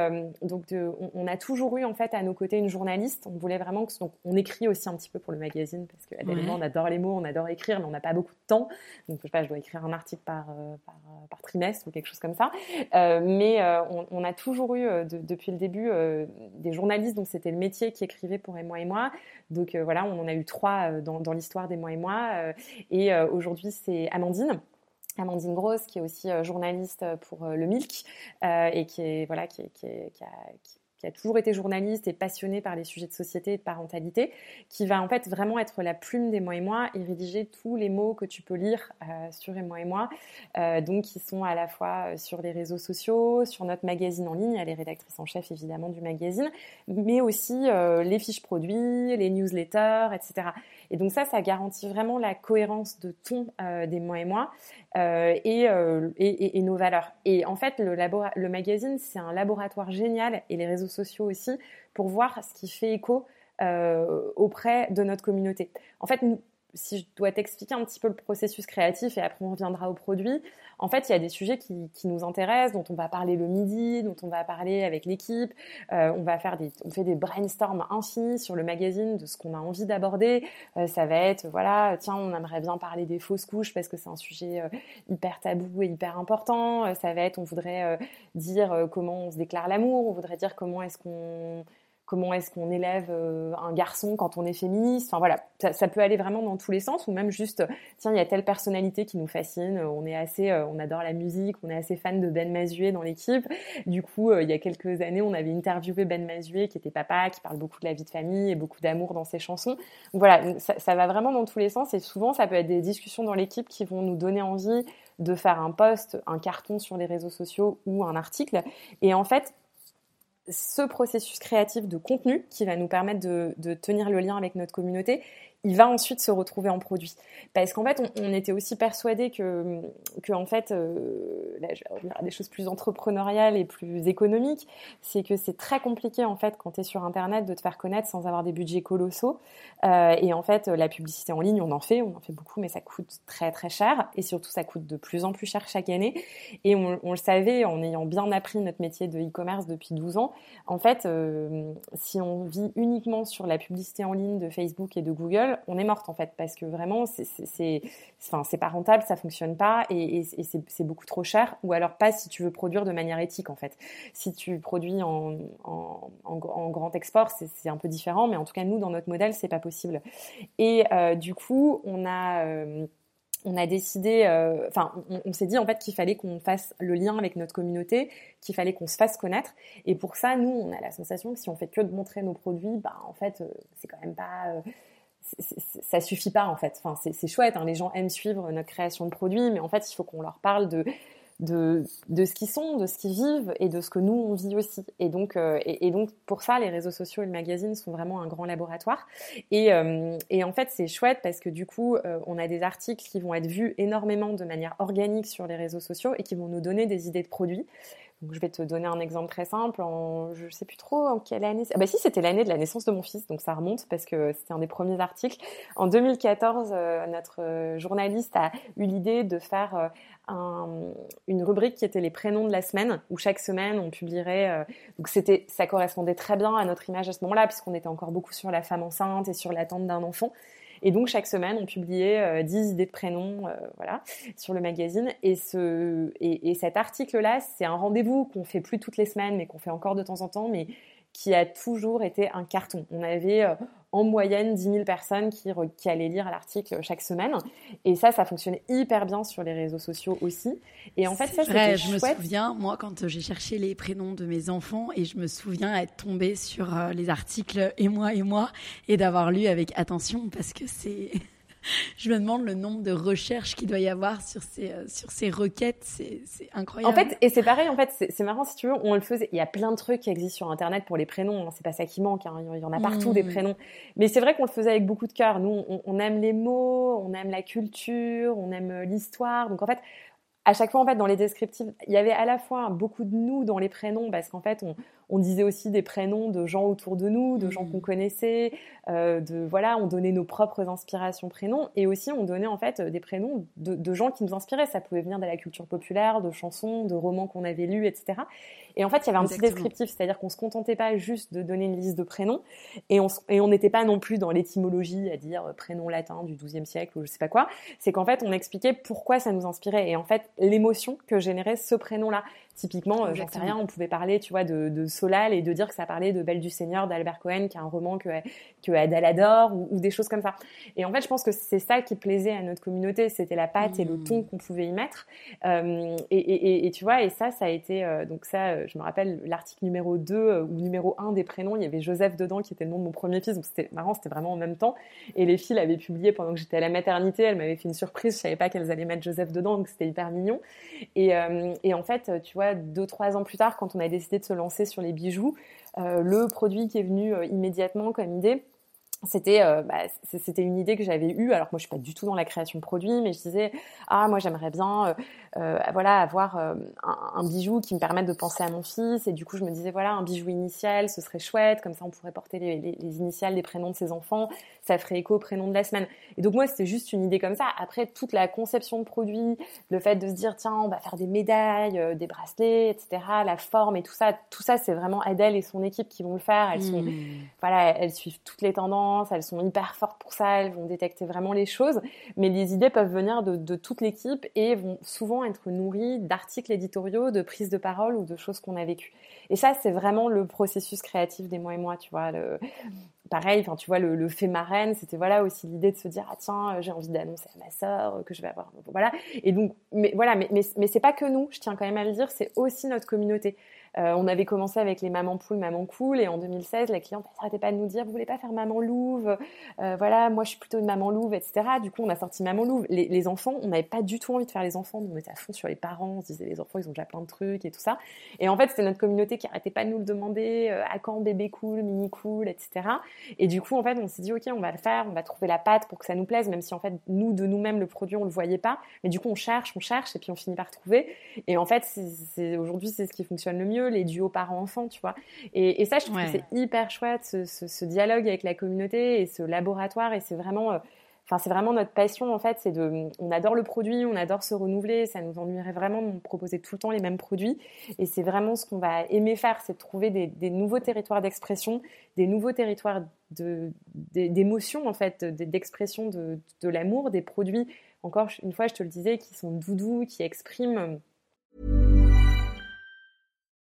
donc, on, a toujours eu en fait à nos côtés une journaliste. On voulait vraiment que donc, on écrit aussi un petit peu pour le magazine parce que on adore les mots, on adore écrire, mais on n'a pas beaucoup de temps. Donc, je sais pas, je dois écrire un article par, par, trimestre ou quelque chose comme ça. mais on, a toujours eu depuis le début des journalistes, donc c'était le métier qui écrivait pour moi et moi. Donc voilà, on en a eu trois dans, dans l'histoire des mois et. Euh, et euh, aujourd'hui, c'est Amandine. Amandine Grosse, qui est aussi euh, journaliste pour le Milk et qui a, toujours été journaliste et passionné par les sujets de société et de parentalité, qui va en fait vraiment être la plume des mois et moi et rédiger tous les mots que tu peux lire euh, sur et moi et moi, euh, donc qui sont à la fois euh, sur les réseaux sociaux, sur notre magazine en ligne, elle est rédactrice en chef évidemment du magazine, mais aussi les fiches produits, les newsletters, etc. Et donc ça, ça garantit vraiment la cohérence de ton des mois et moi et, et, et, nos valeurs. Et en fait, le, le magazine, c'est un laboratoire génial et les réseaux sociaux aussi pour voir ce qui fait écho euh, auprès de notre communauté. En fait, si je dois t'expliquer un petit peu le processus créatif et après on reviendra au produit, en fait, il y a des sujets qui, nous intéressent, dont on va parler le midi, dont on va parler avec l'équipe. Euh, on va faire des, on fait des brainstorms infinis sur le magazine de ce qu'on a envie d'aborder. Euh, ça va être, voilà, tiens, on aimerait bien parler des fausses couches parce que c'est un sujet hyper tabou et hyper important. ça va être, on voudrait dire comment on se déclare l'amour, on voudrait dire comment est-ce qu'on comment est-ce qu'on élève euh, un garçon quand on est féministe. Enfin voilà, ça, peut aller vraiment dans tous les sens ou même juste, tiens, il y a telle personnalité qui nous fascine, on est assez, euh, on adore la musique, on est assez fan de Ben Mazué dans l'équipe. Du coup, euh, il y a quelques années, on avait interviewé Ben Mazué qui était papa, qui parle beaucoup de la vie de famille et beaucoup d'amour dans ses chansons. Donc voilà, ça, ça va vraiment dans tous les sens et souvent, ça peut être des discussions dans l'équipe qui vont nous donner envie de faire un post, un carton sur les réseaux sociaux ou un article. Et en fait, ce processus créatif de contenu qui va nous permettre de, tenir le lien avec notre communauté, il va ensuite se retrouver en produit. Parce qu'en fait, on, était aussi persuadé que, que en fait, euh, là, je vais revenir des choses plus entrepreneuriales et plus économiques, c'est que c'est très compliqué en fait quand tu es sur Internet de te faire connaître sans avoir des budgets colossaux. Euh, et en fait, la publicité en ligne, on en fait, on en fait beaucoup, mais ça coûte très très cher et surtout ça coûte de plus en plus cher chaque année. Et on, on le savait en ayant bien appris notre métier de e-commerce depuis 12 ans. En fait, euh, si on vit uniquement sur la publicité en ligne de Facebook et de Google, on est morte en fait, parce que vraiment, c'est enfin, pas rentable, ça fonctionne pas et, c'est beaucoup trop cher. Ou alors pas si tu veux produire de manière éthique en fait. Si tu produis en, grand export, c'est un peu différent, mais en tout cas, nous, dans notre modèle, c'est pas possible. Et euh, du coup, on a. Euh, on a décidé, euh, enfin, on, s'est dit en fait qu'il fallait qu'on fasse le lien avec notre communauté, qu'il fallait qu'on se fasse connaître. Et pour ça, nous, on a la sensation que si on fait que de montrer nos produits, bah en fait, c'est quand même pas, ça suffit pas en fait. Enfin, c'est chouette, hein. les gens aiment suivre notre création de produits, mais en fait, il faut qu'on leur parle de, de, ce qu'ils sont, de ce qu'ils vivent et de ce que nous on vit aussi. Et donc, euh, et, donc pour ça, les réseaux sociaux et le magazine sont vraiment un grand laboratoire. Et, euh, et en fait, c'est chouette parce que du coup, euh, on a des articles qui vont être vus énormément de manière organique sur les réseaux sociaux et qui vont nous donner des idées de produits. Donc, je vais te donner un exemple très simple. En, je sais plus trop en quelle année. Ah bah si, c'était l'année de la naissance de mon fils, donc ça remonte parce que c'était un des premiers articles. En 2014, euh, notre euh, journaliste a eu l'idée de faire euh, un, une rubrique qui était les prénoms de la semaine, où chaque semaine on publierait. donc c'était, ça correspondait très bien à notre image à ce moment-là, puisqu'on était encore beaucoup sur la femme enceinte et sur l'attente d'un enfant. Et donc chaque semaine, on publiait 10 euh, idées de prénoms, euh, voilà, sur le magazine. Et, ce, et, et cet article-là, c'est un rendez-vous qu'on fait plus toutes les semaines, mais qu'on fait encore de temps en temps, mais qui a toujours été un carton. On avait euh, en moyenne 10 000 personnes qui, qui allaient lire l'article chaque semaine. Et ça, ça fonctionnait hyper bien sur les réseaux sociaux aussi. Et en fait, ça, c'était Je me souviens, moi, quand j'ai cherché les prénoms de mes enfants, et je me souviens être tombée sur euh, les articles et moi et moi, et d'avoir lu avec attention parce que c'est <laughs> je me demande le nombre de recherches qu'il doit y avoir sur ces, euh, sur ces requêtes. C'est incroyable. En fait, et c'est pareil, en fait, c'est marrant si tu veux, on le faisait. Il y a plein de trucs qui existent sur Internet pour les prénoms. Hein, c'est pas ça qui manque. Hein, il y en a partout des mmh. prénoms. Mais c'est vrai qu'on le faisait avec beaucoup de cœur. Nous, on, on, aime les mots, on aime la culture, on aime l'histoire. Donc en fait, à chaque fois, en fait, dans les descriptifs, il y avait à la fois beaucoup de nous dans les prénoms, parce qu'en fait, on, on disait aussi des prénoms de gens autour de nous, de gens mmh. qu'on connaissait, euh, de voilà, on donnait nos propres inspirations prénoms, et aussi on donnait en fait des prénoms de, de gens qui nous inspiraient. Ça pouvait venir de la culture populaire, de chansons, de romans qu'on avait lus, etc. Et en fait, il y avait un petit descriptif, c'est-à-dire qu'on se contentait pas juste de donner une liste de prénoms, et on et on n'était pas non plus dans l'étymologie à dire euh, prénom latin du XIIe siècle ou je sais pas quoi. C'est qu'en fait, on expliquait pourquoi ça nous inspirait et en fait l'émotion que générait ce prénom-là. Typiquement, euh, j'en sais rien, on pouvait parler, tu vois, de, de, Solal et de dire que ça parlait de Belle du Seigneur d'Albert Cohen, qui est un roman que, que Adèle adore, ou, des choses comme ça. Et en fait, je pense que c'est ça qui plaisait à notre communauté, c'était la patte et le ton mmh. qu'on pouvait y mettre. Euh, et, et, et, tu vois, et ça, ça a été, euh, donc ça, euh, je me rappelle l'article numéro 2 ou numéro 1 des prénoms, il y avait Joseph dedans, qui était le nom de mon premier fils, donc c'était marrant, c'était vraiment en même temps. Et les filles l'avaient publié pendant que j'étais à la maternité, elles m'avaient fait une surprise, je savais pas qu'elles allaient mettre Joseph dedans, donc c'était hyper mignon. Et, et en fait, tu vois, deux, trois ans plus tard, quand on a décidé de se lancer sur les bijoux, euh, le produit qui est venu euh, immédiatement comme idée, c'était euh, bah, c'était une idée que j'avais eue. Alors moi je suis pas du tout dans la création de produits mais je disais ah moi j'aimerais bien euh, voilà avoir un, un, bijou qui me permette de penser à mon fils et du coup je me disais voilà un bijou initial ce serait chouette. Comme ça on pourrait porter les, les, les initiales des prénoms de ses enfants. Ça ferait écho au prénom de la semaine et donc moi c'était juste une idée comme ça. Après toute la conception de produits le fait de se dire tiens on va faire des médailles des bracelets etc la forme et tout ça tout ça c'est vraiment Adèle et son équipe qui vont le faire. Elles sont mmh. voilà elles suivent toutes les tendances elles sont hyper fortes pour ça, elles vont détecter vraiment les choses, mais les idées peuvent venir de, toute l'équipe et vont souvent être nourries d'articles éditoriaux, de prises de parole ou de choses qu'on a vécues. Et ça, c'est vraiment le processus créatif des mois et mois, tu vois. Le, pareil, tu vois, le, fait marraine, c'était voilà aussi l'idée de se dire, ah tiens, j'ai envie d'annoncer à ma sœur que je vais avoir, voilà. Et donc, mais voilà, mais c'est pas que nous, je tiens quand même à le dire, c'est aussi notre communauté. Euh, on avait commencé avec les mamans poules, maman cool, et en 2016, la cliente n'arrêtait pas de nous dire, vous voulez pas faire maman louve? Euh, Voilà, moi je suis plutôt une maman louve, etc. Du coup, on a sorti maman louve. Les, enfants, on n'avait pas du tout envie de faire les enfants, on était à fond sur les parents, on se disait les enfants, ils ont déjà plein de trucs et tout ça. Et en fait, c'était notre communauté qui arrêtait pas de nous le demander, euh, à quand bébé cool, mini cool, etc. Et du coup, en fait, on s'est dit, ok, on va le faire, on va trouver la pâte pour que ça nous plaise, même si en fait, nous, de nous-mêmes, le produit, on le voyait pas. Mais du coup, on cherche, on cherche, et puis on finit par trouver. Et en fait, aujourd'hui, c'est ce qui fonctionne le mieux, les duos parents tu vois. Et, ça, je trouve que c'est hyper chouette, ce, dialogue avec la communauté et ce laboratoire. Et c'est vraiment, euh, enfin, c'est vraiment notre passion, en fait. C'est de, on adore le produit, on adore se renouveler. Ça nous ennuierait vraiment de proposer tout le temps les mêmes produits. Et c'est vraiment ce qu'on va aimer faire, c'est de trouver des, nouveaux territoires d'expression, des nouveaux territoires d'émotion, en fait, d'expression de, de l'amour, des produits, encore une fois, je te le disais, qui sont doudous, qui expriment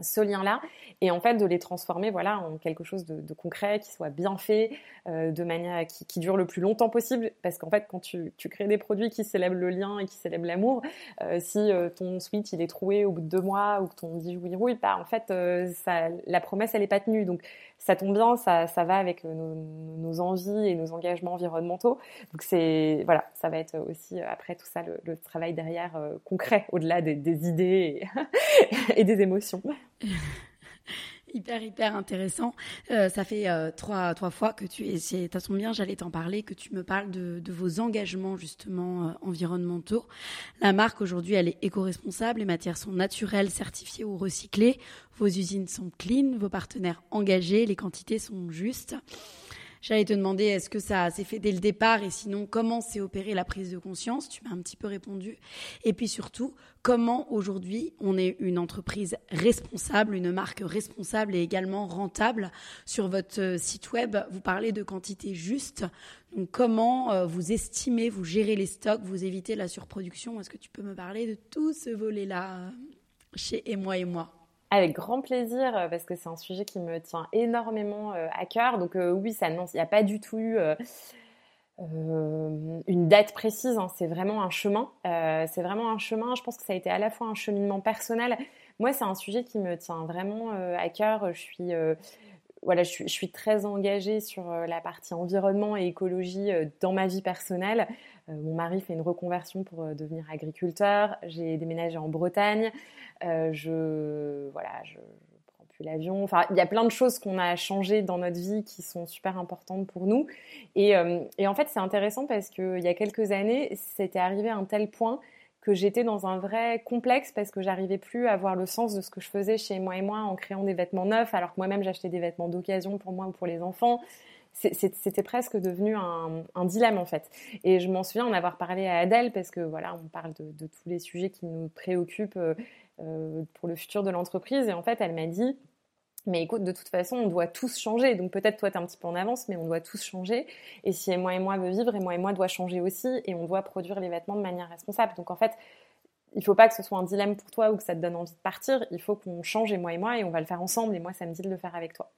ce lien-là et en fait de les transformer voilà en quelque chose de, concret qui soit bien fait euh, de manière qui, qui, dure le plus longtemps possible. Parce qu'en fait quand tu, tu, crées des produits qui célèbrent le lien et qui célèbrent l'amour euh, si euh, ton switch il est troué au bout de deux mois ou que ton bijou il rouille bah en fait ça, la promesse elle est pas tenue. Donc ça tombe bien ça, ça va avec nos, nos, envies et nos engagements environnementaux. Donc c'est voilà ça va être aussi après tout ça le, le travail derrière concret au-delà des, des idées et <laughs> des émotions <laughs> hyper hyper intéressant. Euh, ça fait euh, trois trois fois que tu es. Ça tombe bien, j'allais t'en parler, que tu me parles de, de vos engagements justement euh, environnementaux. La marque aujourd'hui, elle est éco-responsable. Les matières sont naturelles, certifiées ou recyclées. Vos usines sont clean, vos partenaires engagés, les quantités sont justes. J'allais te demander est-ce que ça s'est fait dès le départ et sinon comment s'est opérée la prise de conscience? Tu m'as un petit peu répondu. Et puis surtout, comment aujourd'hui on est une entreprise responsable, une marque responsable et également rentable? Sur votre euh, site web, vous parlez de quantité juste. Donc comment euh, vous estimez, vous gérez les stocks, vous évitez la surproduction? Est-ce que tu peux me parler de tout ce volet-là euh, chez Et moi et moi? Avec grand plaisir, euh, parce que c'est un sujet qui me tient énormément euh, à cœur. Donc euh, oui, ça, il n'y a pas du tout eu une date précise. Hein. C'est vraiment un chemin. c'est vraiment un chemin. Je pense que ça a été à la fois un cheminement personnel. Moi, c'est un sujet qui me tient vraiment à cœur. Je suis voilà, je suis, très engagée sur la partie environnement et écologie dans ma vie personnelle. Mon mari fait une reconversion pour devenir agriculteur. J'ai déménagé en Bretagne. Euh, je voilà, je, prends plus l'avion. Enfin, il y a plein de choses qu'on a changées dans notre vie qui sont super importantes pour nous. Et, euh, et en fait, c'est intéressant parce qu'il y a quelques années, c'était arrivé à un tel point que j'étais dans un vrai complexe parce que j'arrivais plus à voir le sens de ce que je faisais chez moi et moi en créant des vêtements neufs, alors que moi-même j'achetais des vêtements d'occasion pour moi ou pour les enfants. C'était presque devenu un, dilemme en fait. Et je m'en souviens en avoir parlé à Adèle parce que voilà, on parle de, de tous les sujets qui nous préoccupent euh, euh, pour le futur de l'entreprise. Et en fait, elle m'a dit, mais écoute, de toute façon, on doit tous changer. Donc peut-être toi, tu es un petit peu en avance, mais on doit tous changer. Et si moi et moi veut vivre, et moi et moi doit changer aussi, et on doit produire les vêtements de manière responsable. Donc en fait, il faut pas que ce soit un dilemme pour toi ou que ça te donne envie de partir. Il faut qu'on change, et moi et moi, et on va le faire ensemble. Et moi, ça me dit de le faire avec toi.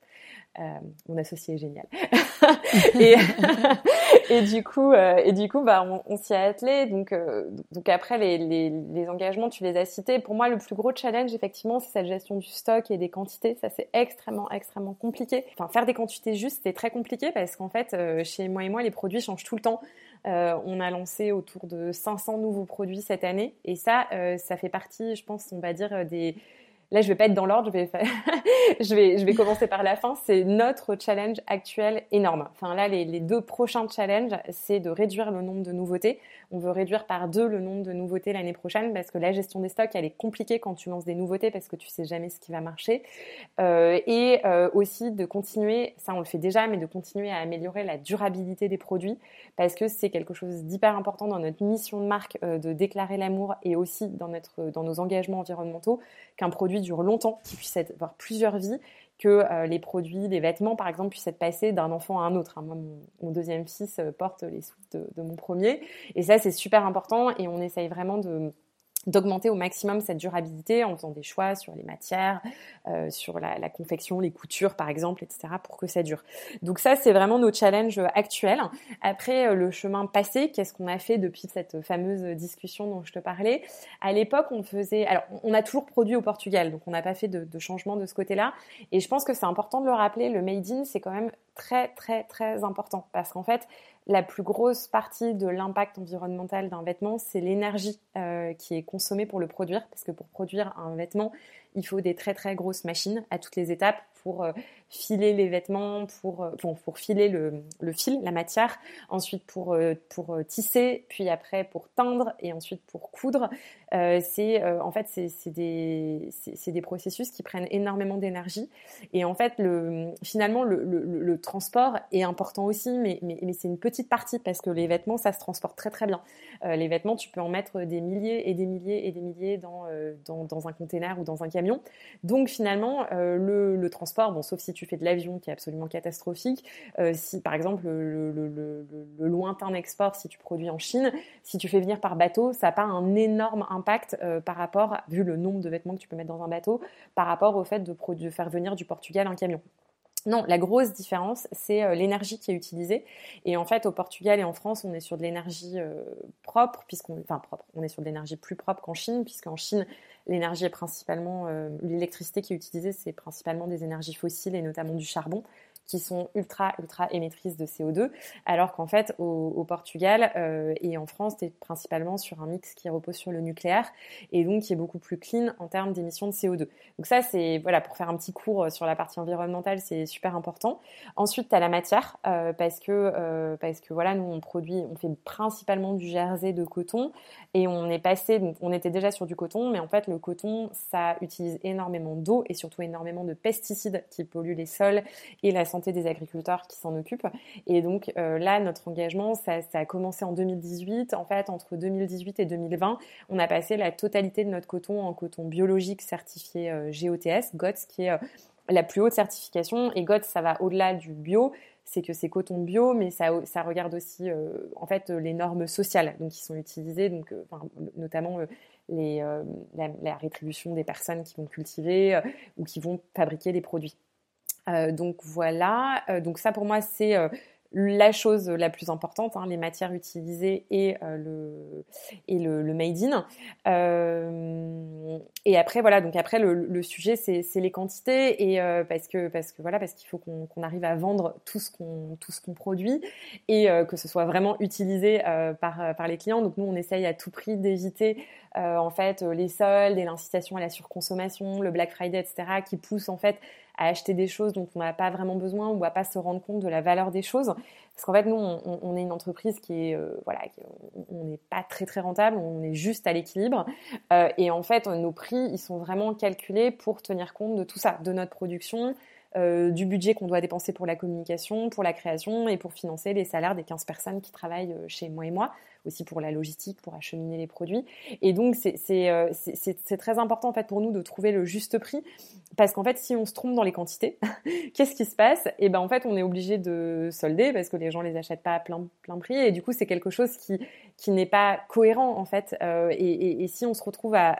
Euh, mon associé est génial. <laughs> <laughs> et, du coup, euh, et du coup, bah, on, s'y a attelé. Donc, euh, donc après, les, les, les, engagements, tu les as cités. Pour moi, le plus gros challenge, effectivement, c'est cette gestion du stock et des quantités. Ça, c'est extrêmement, extrêmement compliqué. Enfin, faire des quantités justes, c'est très compliqué parce qu'en fait, chez moi et moi, les produits changent tout le temps. On a lancé autour de 500 nouveaux produits cette année. Et ça, ça fait partie, je pense, on va dire, des là, je vais pas être dans l'ordre, je vais, <laughs> je vais, je vais commencer par la fin. C'est notre challenge actuel énorme. Enfin, là, les, les deux prochains challenges, c'est de réduire le nombre de nouveautés. On veut réduire par deux le nombre de nouveautés l'année prochaine parce que la gestion des stocks, elle est compliquée quand tu lances des nouveautés parce que tu sais jamais ce qui va marcher. Euh, et euh, aussi de continuer, ça on le fait déjà, mais de continuer à améliorer la durabilité des produits parce que c'est quelque chose d'hyper important dans notre mission de marque euh, de déclarer l'amour et aussi dans, notre, dans nos engagements environnementaux qu'un produit dure longtemps, qu'il puisse avoir plusieurs vies que euh, les produits, les vêtements, par exemple, puissent être passés d'un enfant à un autre. Hein. Mon, deuxième fils euh, porte les sous de, mon premier. Et ça, c'est super important et on essaye vraiment de d'augmenter au maximum cette durabilité en faisant des choix sur les matières, euh, sur la, la, confection, les coutures par exemple, etc. pour que ça dure. Donc ça, c'est vraiment nos challenges actuels. Après, euh, le chemin passé, qu'est-ce qu'on a fait depuis cette fameuse discussion dont je te parlais? À l'époque, on faisait... Alors, on a toujours produit au Portugal, donc on n'a pas fait de, de changement de ce côté-là. Et je pense que c'est important de le rappeler, le Made in, c'est quand même très, très, très important parce qu'en fait, la plus grosse partie de l'impact environnemental d'un vêtement, c'est l'énergie euh, qui est consommée pour le produire, parce que pour produire un vêtement, il faut des très très grosses machines à toutes les étapes pour euh, filer les vêtements, pour, euh, pour filer le, le, fil, la matière, ensuite pour, euh, pour tisser, puis après pour teindre et ensuite pour coudre. c'est en fait c'est des, des processus qui prennent énormément d'énergie et en fait le, finalement le, le, le transport est important aussi, mais, mais, mais c'est une petite partie parce que les vêtements ça se transporte très très bien. les vêtements tu peux en mettre des milliers et des milliers et des milliers dans, dans, dans un container ou dans un Donc finalement le, le transport, bon, sauf si tu fais de l'avion qui est absolument catastrophique, euh, si par exemple le, lointain export, si tu produis en Chine, si tu fais venir par bateau, ça n'a pas un énorme impact euh, par rapport, vu le nombre de vêtements que tu peux mettre dans un bateau, par rapport au fait de faire venir du Portugal un camion. Non, la grosse différence, c'est euh, l'énergie qui est utilisée. Et en fait, au Portugal et en France, on est sur de l'énergie propre, puisqu'on, enfin propre, on est sur de l'énergie plus propre qu'en Chine, puisqu'en Chine, L'énergie est principalement, euh, l'électricité qui est utilisée, c'est principalement des énergies fossiles et notamment du charbon qui sont ultra, ultra émettrices de CO2, alors qu'en fait, au, Portugal euh, et en France, tu es principalement sur un mix qui repose sur le nucléaire et donc qui est beaucoup plus clean en termes d'émissions de CO2. Donc ça, c'est, voilà, pour faire un petit cours euh, sur la partie environnementale, c'est super important. Ensuite, tu as la matière, euh, parce que, parce que voilà, nous, on produit, on fait principalement du jersey de coton et on est passé, donc on était déjà sur du coton, mais en fait, le coton, ça utilise énormément d'eau et surtout énormément de pesticides qui polluent les sols et la santé des agriculteurs qui s'en occupent. Et donc euh, là, notre engagement, ça, a commencé en 2018. En fait, entre 2018 et 2020, on a passé la totalité de notre coton en coton biologique certifié euh, GOTS, GOTS, qui est euh, la plus haute certification. Et GOTS, ça va au-delà du bio c'est que c'est coton bio, mais ça, ça regarde aussi en fait les normes sociales donc qui sont utilisées, donc notamment les, la, rétribution des personnes qui vont cultiver ou qui vont fabriquer les produits. Euh, donc voilà, euh, donc ça pour moi c'est euh, la chose la plus importante, hein, les matières utilisées et le et le, made in. et après voilà, donc après le, sujet c'est les quantités et parce parce que voilà qu'il faut qu'on arrive à vendre tout ce qu'on produit et que ce soit vraiment utilisé par par les clients. Donc nous on essaye à tout prix d'éviter en fait les soldes et l'incitation à la surconsommation, le Black Friday etc. qui poussent en fait à acheter des choses dont on n'a pas vraiment besoin ou à pas se rendre compte de la valeur des choses. Parce qu'en fait, nous, on, est une entreprise qui est, euh, voilà, on n'est pas très très rentable, on est juste à l'équilibre. Euh, et en fait, nos prix, ils sont vraiment calculés pour tenir compte de tout ça, de notre production, euh, du budget qu'on doit dépenser pour la communication, pour la création et pour financer les salaires des 15 personnes qui travaillent chez moi et moi aussi pour la logistique, pour acheminer les produits. Et donc, euh, c'est très important en fait pour nous de trouver le juste prix parce qu'en fait, si on se trompe dans les quantités, <laughs> qu'est-ce qui se passe? Et eh ben en fait, on est obligé de solder parce que les gens les achètent pas à plein, plein prix et du coup, c'est quelque chose qui, qui n'est pas cohérent en fait. Euh, et, si on se retrouve à,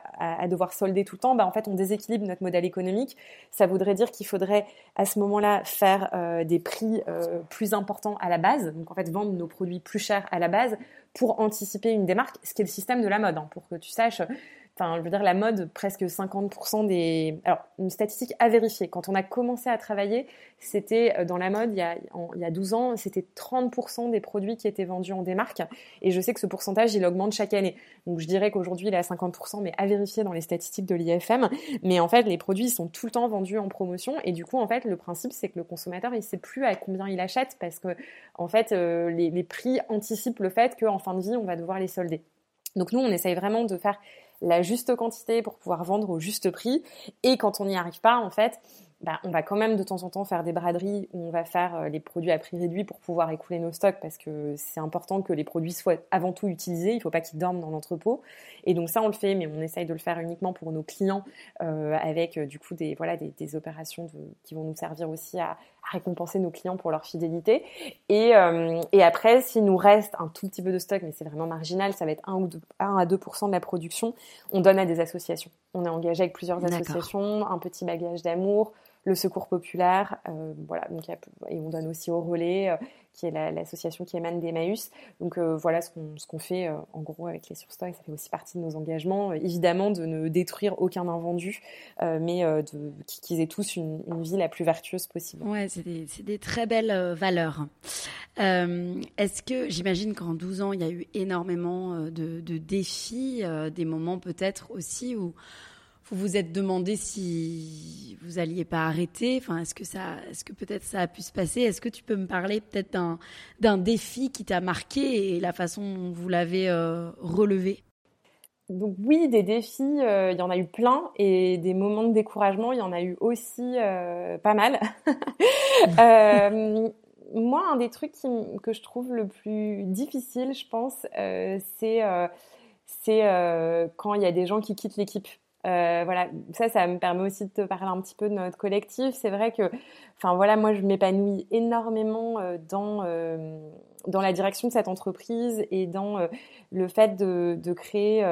devoir solder tout le temps, bah, en fait, on déséquilibre notre modèle économique. Ça voudrait dire qu'il faudrait à ce moment-là faire euh, des prix plus importants à la base, donc en fait vendre nos produits plus chers à la base pour anticiper une démarque, ce qui est le système de la mode. Hein, pour que tu saches, enfin, je veux dire, la mode, presque 50% des. Alors, une statistique à vérifier. Quand on a commencé à travailler, c'était euh, dans la mode, il y a, il y a 12 ans, c'était 30% des produits qui étaient vendus en démarque. Et je sais que ce pourcentage, il augmente chaque année. Donc, je dirais qu'aujourd'hui, il est à 50%, mais à vérifier dans les statistiques de l'IFM. Mais en fait, les produits sont tout le temps vendus en promotion. Et du coup, en fait, le principe, c'est que le consommateur, il sait plus à combien il achète parce que, en fait, euh, les, les prix anticipent le fait qu'en fin de vie, on va devoir les solder. Donc, nous, on essaye vraiment de faire la juste quantité pour pouvoir vendre au juste prix. Et quand on n'y arrive pas, en fait, bah, on va quand même de temps en temps faire des braderies où on va faire euh, les produits à prix réduit pour pouvoir écouler nos stocks parce que c'est important que les produits soient avant tout utilisés. Il ne faut pas qu'ils dorment dans l'entrepôt. Et donc ça, on le fait, mais on essaye de le faire uniquement pour nos clients euh, avec euh, du coup des voilà des, opérations qui vont nous servir aussi à, récompenser nos clients pour leur fidélité. Et, et après, s'il nous reste un tout petit peu de stock, mais c'est vraiment marginal, ça va être 1 ou 2, 1 à 2% de la production, on donne à des associations. On est engagé avec plusieurs associations, un petit bagage d'amour le Secours populaire, euh, voilà, donc et on donne aussi au relais, euh, qui est l'association qui émane d'Emmaüs. Donc euh, voilà ce qu'on fait en gros avec les surstocks, ça fait aussi partie de nos engagements, évidemment de ne détruire aucun invendu, mais qu'ils aient tous une, vie la plus vertueuse possible. Ouais, c'est des, des, très belles valeurs. Est-ce que j'imagine qu'en 12 ans, il y a eu énormément de, de défis, des moments peut-être aussi où vous vous êtes demandé si vous alliez pas arrêter. Enfin, est-ce que ça, est-ce que peut-être ça a pu se passer? Est-ce que tu peux me parler peut-être d'un, défi qui t'a marqué et la façon dont vous l'avez euh, relevé? Donc oui, des défis, euh, il y en a eu plein et des moments de découragement, il y en a eu aussi euh, pas mal. <laughs> moi, un des trucs que je trouve le plus difficile, je pense, c'est quand il y a des gens qui quittent l'équipe. Euh, voilà, ça, ça me permet aussi de te parler un petit peu de notre collectif. C'est vrai que, enfin voilà, moi je m'épanouis énormément euh, dans euh, dans la direction de cette entreprise et dans le fait de, de créer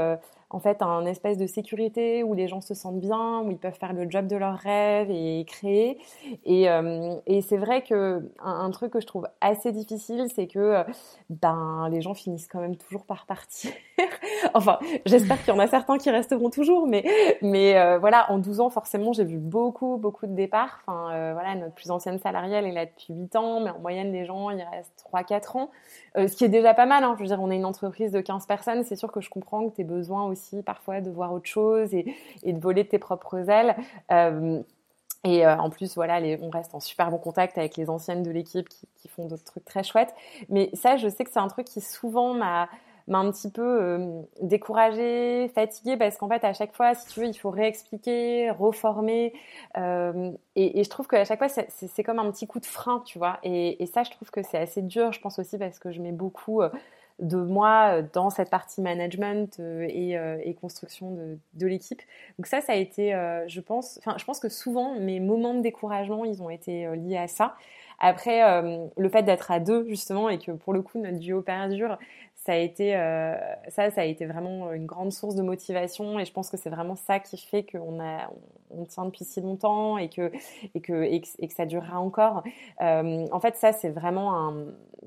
en fait un espèce de sécurité où les gens se sentent bien, où ils peuvent faire le job de leurs rêves et créer. Et, euh, et c'est vrai que un, truc que je trouve assez difficile, c'est que euh, ben les gens finissent quand même toujours par partir. <laughs> <laughs> enfin, j'espère qu'il y en a certains qui resteront toujours, mais mais euh, voilà, en 12 ans forcément, j'ai vu beaucoup beaucoup de départs. Enfin voilà, notre plus ancienne salariale est là depuis 8 ans, mais en moyenne les gens il reste 3 4 ans. ce qui est déjà pas mal, hein. je veux dire, on est une entreprise de 15 personnes, c'est sûr que je comprends que tu aies besoin aussi parfois de voir autre chose et, de voler tes propres ailes. Euh, et euh, en plus, voilà, on reste en super bon contact avec les anciennes de l'équipe qui, font d'autres trucs très chouettes. Mais ça, je sais que c'est un truc qui souvent m'a m'a un petit peu euh, découragée, fatiguée, parce qu'en fait, à chaque fois, si tu veux, il faut réexpliquer, reformer. et, je trouve qu'à chaque fois, c'est comme un petit coup de frein, tu vois. Et, ça, je trouve que c'est assez dur, je pense aussi, parce que je mets beaucoup de moi euh, dans cette partie management euh, euh, et, construction de l'équipe. Donc ça, ça a été, je pense, enfin, je pense que souvent mes moments de découragement, ils ont été liés à ça. Après, le fait d'être à deux justement et que pour le coup notre duo perdure, ça a été ça, ça a été vraiment une grande source de motivation et je pense que c'est vraiment ça qui fait qu'on a on tient depuis si longtemps et que et que et que, ça durera encore. en fait, ça c'est vraiment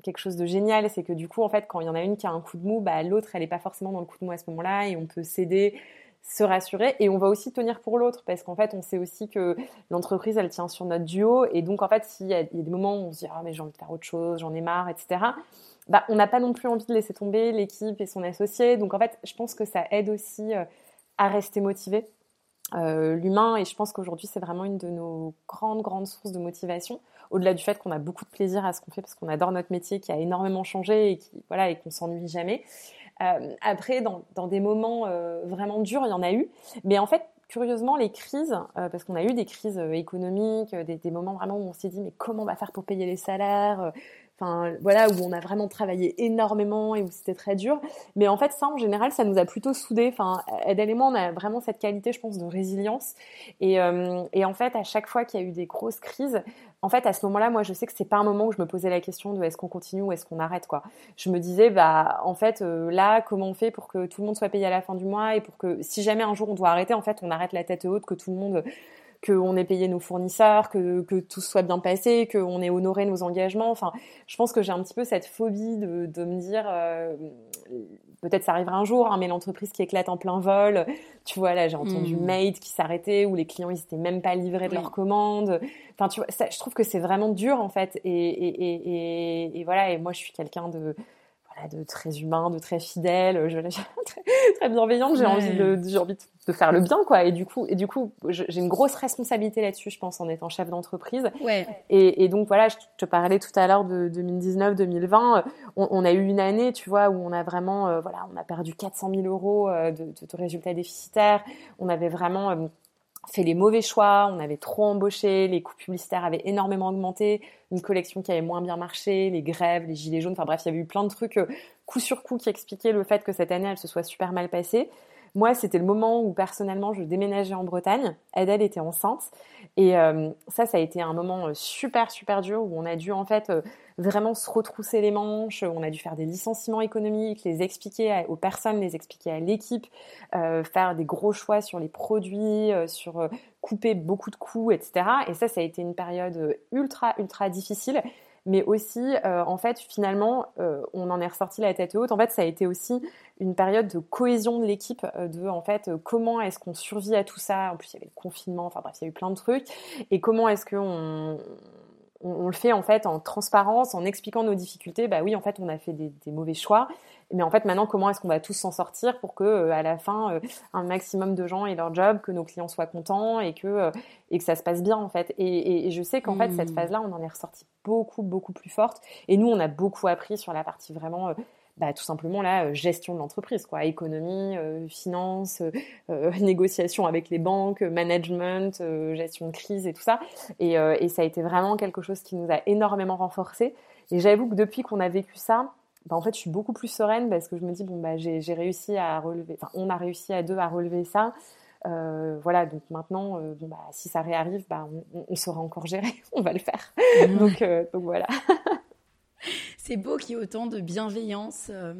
quelque chose de génial, c'est que du coup, en fait, quand il y en a une qui a un coup de mou, bah, l'autre, elle n'est pas forcément dans le coup de mou à ce moment-là, et on peut s'aider, se rassurer, et on va aussi tenir pour l'autre, parce qu'en fait, on sait aussi que l'entreprise, elle tient sur notre duo, et donc, en fait, s'il y, a des moments où on se dit, ah, mais j'ai envie de faire autre chose, j'en ai marre, etc., bah, on n'a pas non plus envie de laisser tomber l'équipe et son associé, donc, en fait, je pense que ça aide aussi euh, à rester motivé. Euh, l'humain et je pense qu'aujourd'hui c'est vraiment une de nos grandes grandes sources de motivation au-delà du fait qu'on a beaucoup de plaisir à ce qu'on fait parce qu'on adore notre métier qui a énormément changé et qui voilà qu'on s'ennuie jamais. Euh, après, dans, des moments vraiment durs, il y en a eu, mais en fait, curieusement, les crises, parce qu'on a eu des crises économiques, des, moments vraiment où on s'est dit mais comment on va faire pour payer les salaires Enfin, voilà, où on a vraiment travaillé énormément et où c'était très dur. Mais en fait, ça, en général, ça nous a plutôt soudés. Enfin, Ed et moi, on a vraiment cette qualité, je pense, de résilience. Et, et en fait, à chaque fois qu'il y a eu des grosses crises, en fait, à ce moment-là, moi, je sais que c'est pas un moment où je me posais la question de est-ce qu'on continue ou est-ce qu'on arrête, quoi. Je me disais, bah, en fait, euh, là, comment on fait pour que tout le monde soit payé à la fin du mois et pour que, si jamais un jour on doit arrêter, en fait, on arrête la tête haute, que tout le monde, qu'on ait payé nos fournisseurs, que, que tout soit bien passé, qu'on ait honoré nos engagements. Enfin, je pense que j'ai un petit peu cette phobie de, de me dire, euh, peut-être ça arrivera un jour, hein, mais l'entreprise qui éclate en plein vol, tu vois, là j'ai entendu mmh. Made qui s'arrêtait, où les clients ils étaient même pas livrés de leurs commandes. Enfin, tu vois, je trouve que c'est vraiment dur en fait. Et, et, et, et, voilà, et moi je suis quelqu'un de de très humain, de très fidèle, je, <laughs> très, très bienveillante. J'ai envie de, j'ai envie de, faire le bien, quoi. Et du coup, et du coup, j'ai une grosse responsabilité là-dessus, je pense, en étant chef d'entreprise. Ouais. Et, et, donc voilà, je te parlais tout à l'heure de 2019-2020. On, on, a eu une année, tu vois, où on a vraiment, euh, voilà, on a perdu 400 000 euros euh, de, de, résultats déficitaires. On avait vraiment euh, fait les mauvais choix, on avait trop embauché, les coûts publicitaires avaient énormément augmenté, une collection qui avait moins bien marché, les grèves, les gilets jaunes, enfin bref, il y avait eu plein de trucs euh, coup sur coup qui expliquaient le fait que cette année elle se soit super mal passée. Moi, c'était le moment où personnellement je déménageais en Bretagne. Adèle était enceinte et euh, ça, ça a été un moment euh, super super dur où on a dû en fait vraiment se retrousser les manches. On a dû faire des licenciements économiques, les expliquer aux personnes, les expliquer à l'équipe, euh, faire des gros choix sur les produits, euh, sur euh, couper beaucoup de coûts, etc. Et ça, ça a été une période ultra, ultra difficile. Mais aussi, en fait, finalement, on en est ressorti la tête haute. En fait, ça a été aussi une période de cohésion de l'équipe, de en fait, comment est-ce qu'on survit à tout ça. En plus, il y avait le confinement, enfin bref, il y a eu plein de trucs. Et comment est-ce qu'on on, le fait en fait en transparence, en expliquant nos difficultés. Bah oui, en fait, on a fait des, mauvais choix, mais en fait, maintenant, comment est-ce qu'on va tous s'en sortir pour que euh, à la fin, euh, un maximum de gens aient leur job, que nos clients soient contents et que euh, et que ça se passe bien en fait. Et, je sais qu'en fait, cette mmh. phase-là, on en est ressorti beaucoup beaucoup plus forte. Et nous, on a beaucoup appris sur la partie vraiment bah, tout simplement la gestion de l'entreprise, quoi, économie, euh, finance, euh, <laughs> négociation avec les banques, management, gestion de crise et tout ça. Et, et, ça a été vraiment quelque chose qui nous a énormément renforcé. Et j'avoue que depuis qu'on a vécu ça, bah, en fait, je suis beaucoup plus sereine parce que je me dis bon bah j'ai réussi à relever, enfin on a réussi à deux à relever ça. voilà, donc maintenant, bon, bah, si ça réarrive, bah, on, on, saura encore gérer, <laughs> on va le faire. Mmh. donc, donc voilà. <laughs> c'est beau qu'il y ait autant de bienveillance euh,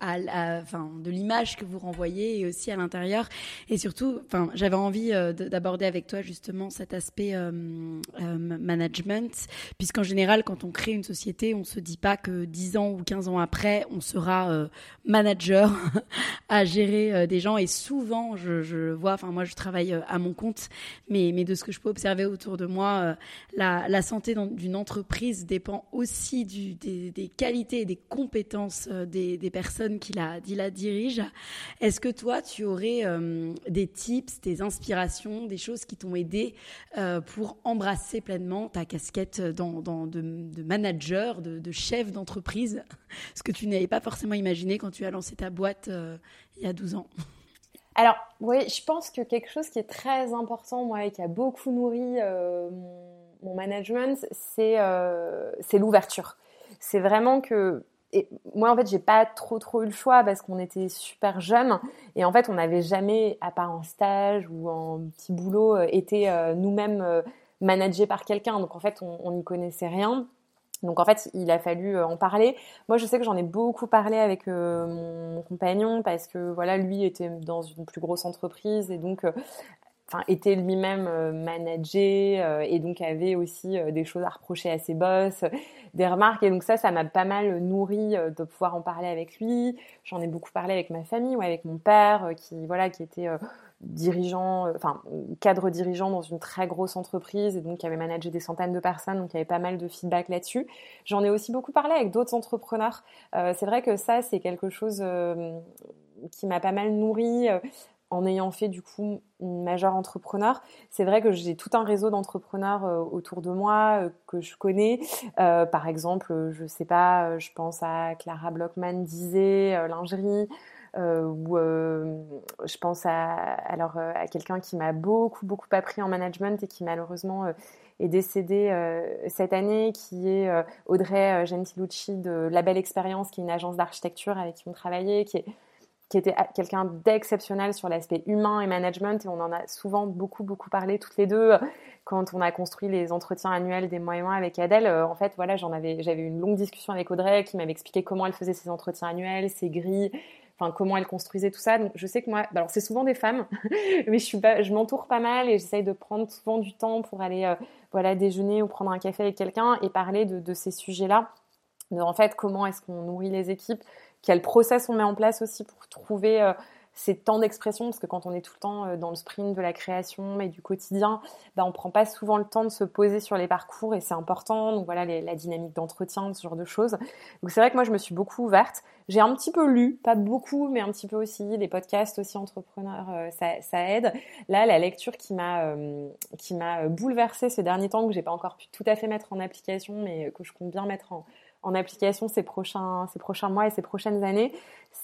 à, enfin, de l'image que vous renvoyez et aussi à l'intérieur. Et surtout, enfin, j'avais envie euh, d'aborder avec toi justement cet aspect euh, management, puisqu'en général, quand on crée une société, on se dit pas que 10 ans ou 15 ans après, on sera manager <laughs> à gérer des gens. Et souvent, je, je vois, enfin, moi, je travaille à mon compte, mais, mais de ce que je peux observer autour de moi, la, la santé d'une entreprise dépend aussi du, des, des qualités et des compétences euh, des, personnes qui la, qui la dirigent. Est-ce que toi, tu aurais euh, des tips, des inspirations, des choses qui t'ont aidé euh, pour embrasser pleinement ta casquette de, manager, de, chef d'entreprise, ce que tu n'avais pas forcément imaginé quand tu as lancé ta boîte il y a 12 ans. Alors, oui, je pense que quelque chose qui est très important, moi, et qui a beaucoup nourri mon, management, c'est l'ouverture c'est vraiment que moi en fait j'ai pas trop trop eu le choix parce qu'on était super jeunes. Et en fait on n'avait jamais à part en stage ou en petit boulot euh, été euh, nous-mêmes euh, managés par quelqu'un. Donc en fait on n'y connaissait rien. Donc en fait il a fallu en parler. Moi je sais que j'en ai beaucoup parlé avec mon compagnon parce que voilà lui était dans une plus grosse entreprise et donc était lui-même euh, managé euh, et donc avait aussi euh, des choses à reprocher à ses boss, des remarques et donc ça ça m'a pas mal nourri de pouvoir en parler avec lui. J'en ai beaucoup parlé avec ma famille ou avec mon père qui voilà qui était dirigeant enfin cadre dirigeant dans une très grosse entreprise et donc qui avait managé des centaines de personnes donc il y avait pas mal de feedback là-dessus. J'en ai aussi beaucoup parlé avec d'autres entrepreneurs. c'est vrai que ça c'est quelque chose qui m'a pas mal nourri en ayant fait du coup une majeure entrepreneur, c'est vrai que j'ai tout un réseau d'entrepreneurs euh, autour de moi euh, que je connais. Euh, par exemple, je sais pas, je pense à Clara Blockman disait lingerie. ou je pense à alors à quelqu'un qui m'a beaucoup beaucoup appris en management et qui malheureusement est décédé cette année, qui est Audrey Gentilucci de La Belle Expérience, qui est une agence d'architecture avec qui on travaillait, qui est qui était quelqu'un d'exceptionnel sur l'aspect humain et management et on en a souvent beaucoup beaucoup parlé toutes les deux quand on a construit les entretiens annuels des mois et mois avec Adèle. Euh, en fait voilà j'en avais j'avais une longue discussion avec Audrey qui m'avait expliqué comment elle faisait ses entretiens annuels ses grilles enfin comment elle construisait tout ça. Donc je sais que moi bah, alors c'est souvent des femmes <laughs> mais je suis pas je m'entoure pas mal et j'essaye de prendre souvent du temps pour aller euh, voilà déjeuner ou prendre un café avec quelqu'un et parler de, de ces sujets là de en fait comment est-ce qu'on nourrit les équipes quel process on met en place aussi pour trouver ces temps d'expression, parce que quand on est tout le temps euh, dans le sprint de la création et du quotidien, bah, on prend pas souvent le temps de se poser sur les parcours et c'est important. Donc voilà, la dynamique d'entretien, ce genre de choses. Donc c'est vrai que moi, je me suis beaucoup ouverte. J'ai un petit peu lu, pas beaucoup, mais un petit peu aussi, les podcasts aussi entrepreneurs, euh, ça, aide. Là, la lecture qui m'a euh, qui m'a bouleversée ces derniers temps, que j'ai pas encore pu tout à fait mettre en application, mais que je compte bien mettre en, en application ces prochains, ces prochains mois et ces prochaines années,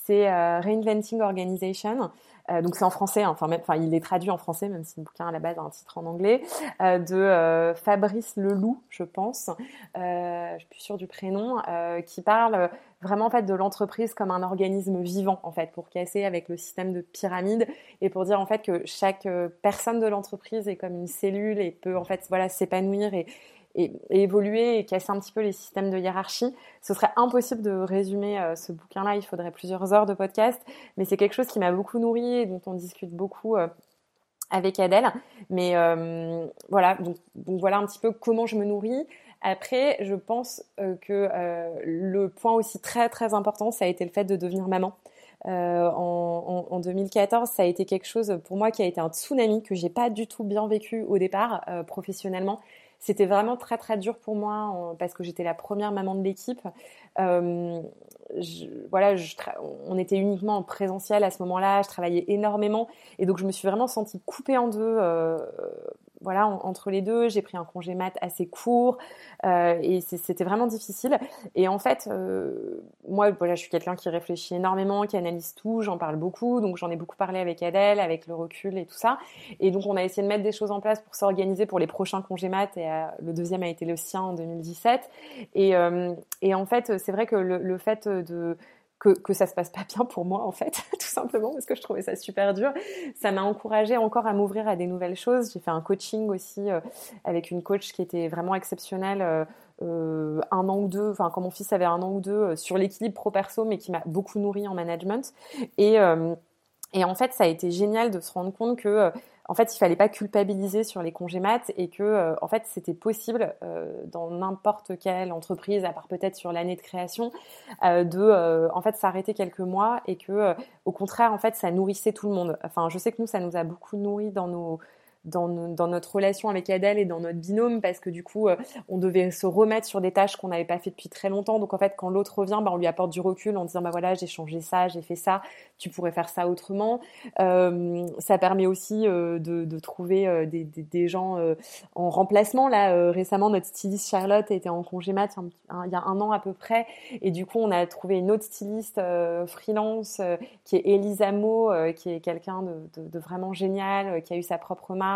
c'est euh, Reinventing Organization. Euh, donc c'est en français, hein, enfin, il est traduit en français, même si le bouquin à la base a un titre en anglais, euh, de Fabrice Leloup, je pense, je suis plus sûre du prénom, qui parle vraiment en fait de l'entreprise comme un organisme vivant en fait, pour casser avec le système de pyramide et pour dire en fait que chaque personne de l'entreprise est comme une cellule et peut en fait voilà s'épanouir et, et, évoluer et casser un petit peu les systèmes de hiérarchie. Ce serait impossible de résumer euh, ce bouquin-là, il faudrait plusieurs heures de podcast, mais c'est quelque chose qui m'a beaucoup nourri et dont on discute beaucoup euh, avec Adèle. Mais euh, voilà, donc, voilà un petit peu comment je me nourris. Après, je pense que le point aussi très très important, ça a été le fait de devenir maman. en, en, 2014, ça a été quelque chose pour moi qui a été un tsunami que j'ai pas du tout bien vécu au départ professionnellement. C'était vraiment très très dur pour moi parce que j'étais la première maman de l'équipe. Euh, on était uniquement en présentiel à ce moment-là. Je travaillais énormément et donc je me suis vraiment sentie coupée en deux. Voilà, entre les deux, j'ai pris un congé mat assez court euh, et c'était vraiment difficile. Et en fait, euh, moi, je suis quelqu'un qui réfléchit énormément, qui analyse tout, j'en parle beaucoup, donc j'en ai beaucoup parlé avec Adèle, avec le recul et tout ça. Et donc, on a essayé de mettre des choses en place pour s'organiser pour les prochains congés mat et euh, le deuxième a été le sien en 2017. Et, en fait, c'est vrai que le fait de que, que ça se passe pas bien pour moi en fait, <laughs> tout simplement parce que je trouvais ça super dur. Ça m'a encouragée encore à m'ouvrir à des nouvelles choses. J'ai fait un coaching aussi euh, avec une coach qui était vraiment exceptionnelle. Euh, euh, un an ou deux, enfin quand mon fils avait un an ou deux sur l'équilibre pro perso, mais qui m'a beaucoup nourri en management. Et en fait, ça a été génial de se rendre compte que en fait, il fallait pas culpabiliser sur les congés maths et que, euh, en fait, c'était possible euh, dans n'importe quelle entreprise, à part peut-être sur l'année de création, euh, de, en fait, s'arrêter quelques mois et que, au contraire, en fait, ça nourrissait tout le monde. Enfin, je sais que nous, ça nous a beaucoup nourri dans nos dans, notre relation avec Adèle et dans notre binôme parce que du coup, euh, on devait se remettre sur des tâches qu'on n'avait pas fait depuis très longtemps. Donc en fait, quand l'autre revient, bah, on lui apporte du recul en disant bah voilà, j'ai changé ça, j'ai fait ça, tu pourrais faire ça autrement. Euh, ça permet aussi euh, de, trouver des, gens en remplacement. Là, récemment, notre styliste Charlotte était en congé mat il y a un an à peu près, et du coup, on a trouvé une autre styliste freelance qui est Elisa Mo, qui est quelqu'un de, de, vraiment génial, qui a eu sa propre marque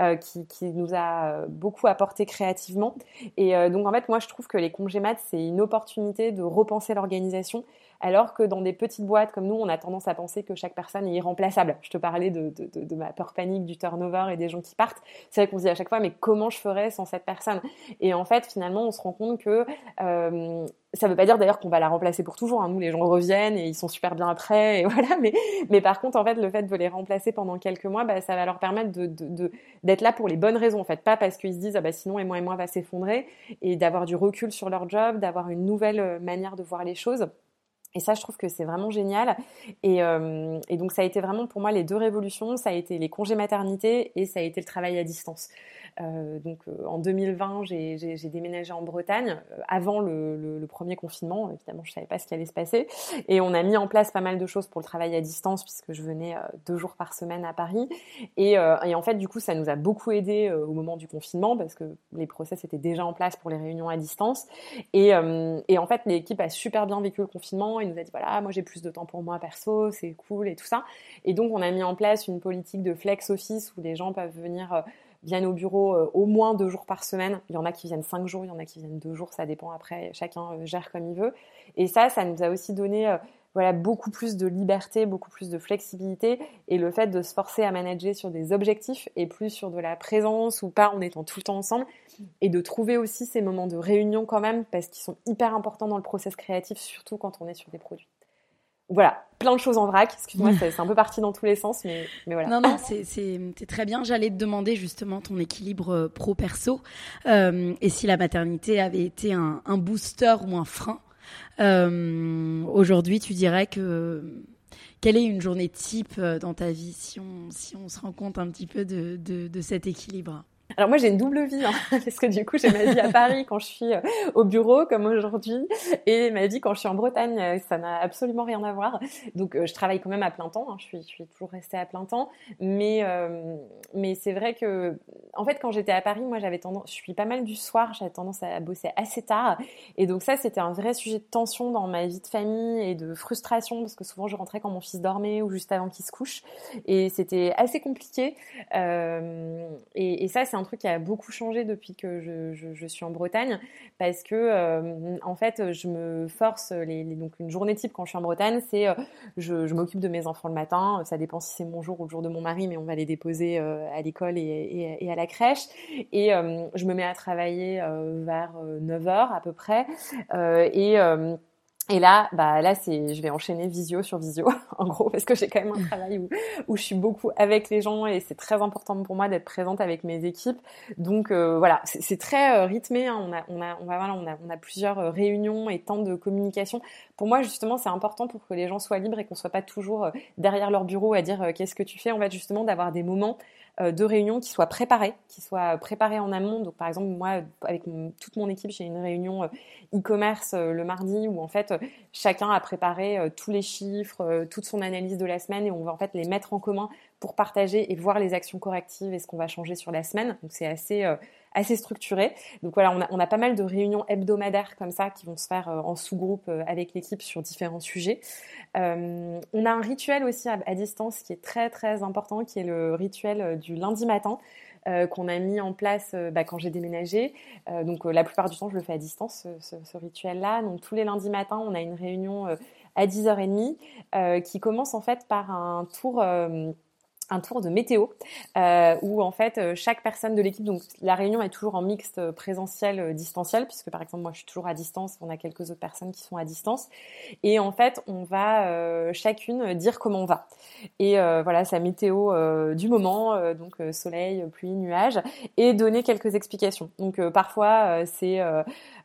euh, qui, nous a beaucoup apporté créativement. Et euh, donc en fait, moi je trouve que les congés maths, c'est une opportunité de repenser l'organisation alors que dans des petites boîtes comme nous, on a tendance à penser que chaque personne est irremplaçable. Je te parlais de, ma peur panique, du turnover et des gens qui partent. C'est vrai qu'on se dit à chaque fois, mais comment je ferais sans cette personne? Et en fait, finalement, on se rend compte que euh, ça ne veut pas dire d'ailleurs qu'on va la remplacer pour toujours. Hein. Nous, les gens reviennent et ils sont super bien après, et <laughs> voilà. Mais, mais par contre, en fait, le fait de les remplacer pendant quelques mois, bah, ça va leur permettre de, d'être là pour les bonnes raisons, en fait, pas parce qu'ils se disent ah bah sinon et moi et moi va s'effondrer, et d'avoir du recul sur leur job, d'avoir une nouvelle euh, manière de voir les choses. Et ça, je trouve que c'est vraiment génial. Et, euh, et, donc, ça a été vraiment pour moi les deux révolutions. Ça a été les congés maternité et ça a été le travail à distance. Euh, donc euh, en 2020, j'ai déménagé en Bretagne avant le, premier confinement. Évidemment, je savais pas ce qui allait se passer. Et on a mis en place pas mal de choses pour le travail à distance puisque je venais deux jours par semaine à Paris. Et, en fait, du coup, ça nous a beaucoup aidé au moment du confinement parce que les process étaient déjà en place pour les réunions à distance. Et en fait, l'équipe a super bien vécu le confinement. Il nous a dit voilà, moi j'ai plus de temps pour moi perso, c'est cool et tout ça. Et donc, on a mis en place une politique de flex office où les gens peuvent venir viennent au bureau euh, au moins deux jours par semaine. Il y en a qui viennent cinq jours, il y en a qui viennent deux jours, ça dépend après, chacun euh, gère comme il veut. Et ça, ça nous a aussi donné euh, voilà, beaucoup plus de liberté, beaucoup plus de flexibilité et le fait de se forcer à manager sur des objectifs et plus sur de la présence ou pas en étant tout le temps ensemble et de trouver aussi ces moments de réunion quand même parce qu'ils sont hyper importants dans le process créatif, surtout quand on est sur des produits voilà, plein de choses en vrac. Excuse-moi, <laughs> c'est un peu parti dans tous les sens, mais, mais voilà. Non, non, c'est très bien. J'allais te demander justement ton équilibre euh, pro-perso euh, et si la maternité avait été un, un booster ou un frein. Aujourd'hui, tu dirais que quelle est une journée type dans ta vie si on, si on se rend compte un petit peu de, de, cet équilibre? Alors moi j'ai une double vie hein, <laughs> parce que du coup j'ai ma vie à Paris quand je suis euh, au bureau comme aujourd'hui et ma vie quand je suis en Bretagne euh, ça n'a absolument rien à voir. Donc euh, je travaille quand même à plein temps hein, je suis je suis toujours restée à plein temps mais mais c'est vrai que en fait quand j'étais à Paris moi j'avais tendance je suis pas mal du soir j'avais tendance à bosser assez tard. Et donc ça c'était un vrai sujet de tension dans ma vie de famille et de frustration parce que souvent je rentrais quand mon fils dormait ou juste avant qu'il se couche. Et c'était assez compliqué. Et, et ça c'est un truc qui a beaucoup changé depuis que je, suis en Bretagne parce que euh, en fait je me force les, donc une journée type quand je suis en Bretagne c'est euh, je, m'occupe de mes enfants le matin. Ça dépend si c'est mon jour ou le jour de mon mari mais on va les déposer euh, à l'école et, et, à la crèche et je me mets à travailler vers 9h à peu près et et là, bah là, c'est, je vais enchaîner visio sur visio, <laughs> en gros, parce que j'ai quand même un travail où, où je suis beaucoup avec les gens et c'est très important pour moi d'être présente avec mes équipes. Donc euh, voilà, c'est, très euh, rythmé. Hein. On a, on a, on va, on a, on a plusieurs euh, réunions et temps de communication. Pour moi, justement, c'est important pour que les gens soient libres et qu'on soit pas toujours derrière leur bureau à dire qu'est-ce que tu fais. En fait, justement, d'avoir des moments euh, de réunions qui soient préparées, qui soient préparées en amont. Donc par exemple, moi, avec toute mon équipe, j'ai une réunion euh, e-commerce euh, le mardi où en fait chacun a préparé tous les chiffres, toute son analyse de la semaine et on va en fait les mettre en commun pour partager et voir les actions correctives et ce qu'on va changer sur la semaine. Donc c'est assez assez structuré. Donc voilà, on a, on a, pas mal de réunions hebdomadaires comme ça qui vont se faire en sous-groupe avec l'équipe sur différents sujets. Euh, on a un rituel aussi à, distance qui est très très important, qui est le rituel euh, du lundi matin. Euh, qu'on a mis en place bah, quand j'ai déménagé. donc la plupart du temps, je le fais à distance, ce, rituel-là. Donc tous les lundis matins, on a une réunion à 10h30 qui commence en fait par un tour un tour de météo euh, où en fait euh, chaque personne de l'équipe, donc la réunion est toujours en mixte euh, présentiel euh, distanciel puisque par exemple moi je suis toujours à distance, on a quelques autres personnes qui sont à distance. Et en fait on va chacune dire comment on va. Et voilà sa météo du moment donc soleil, pluie, nuages et donner quelques explications. Donc parfois c'est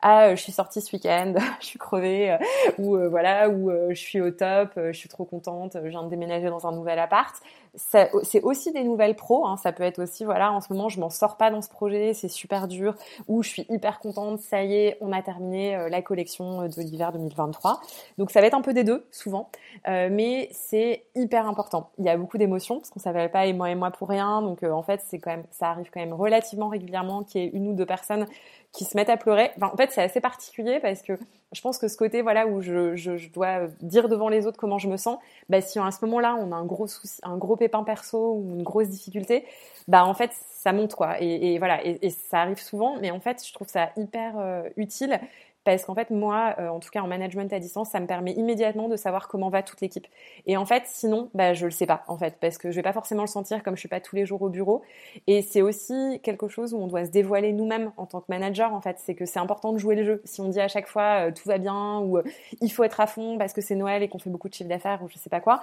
ah je suis sortie ce week-end, <laughs> je suis crevée ou voilà ou je suis au top, je suis trop contente, je viens de déménager dans un nouvel appart c'est aussi des nouvelles pros. Hein. Ça peut être aussi, voilà, en ce moment, je m'en sors pas dans ce projet, c'est super dur, ou je suis hyper contente, ça y est, on a terminé euh, la collection euh, de l'hiver 2023. Donc ça va être un peu des deux, souvent, euh, mais c'est hyper important. Il y a beaucoup d'émotions, parce qu'on s'appelle pas et moi et moi pour rien. Donc en fait, c'est quand même, ça arrive quand même relativement régulièrement qu'il y ait une ou deux personnes qui se mettent à pleurer. Enfin, en fait, c'est assez particulier parce que je pense que ce côté, voilà, où je, dois dire devant les autres comment je me sens, bah, si à ce moment-là, on a un gros souci, un gros pépin perso ou une grosse difficulté, bah, en fait, ça monte, quoi. Et, voilà, et, et, ça arrive souvent, mais en fait, je trouve ça hyper euh, utile parce qu'en fait moi euh, en tout cas en management à distance ça me permet immédiatement de savoir comment va toute l'équipe. Et en fait sinon bah je le sais pas en fait parce que je vais pas forcément le sentir comme je suis pas tous les jours au bureau. Et c'est aussi quelque chose où on doit se dévoiler nous-mêmes en tant que manager en fait. C'est que c'est important de jouer le jeu. Si on dit à chaque fois euh, tout va bien ou euh, il faut être à fond parce que c'est Noël et qu'on fait beaucoup de chiffre d'affaires ou je sais pas quoi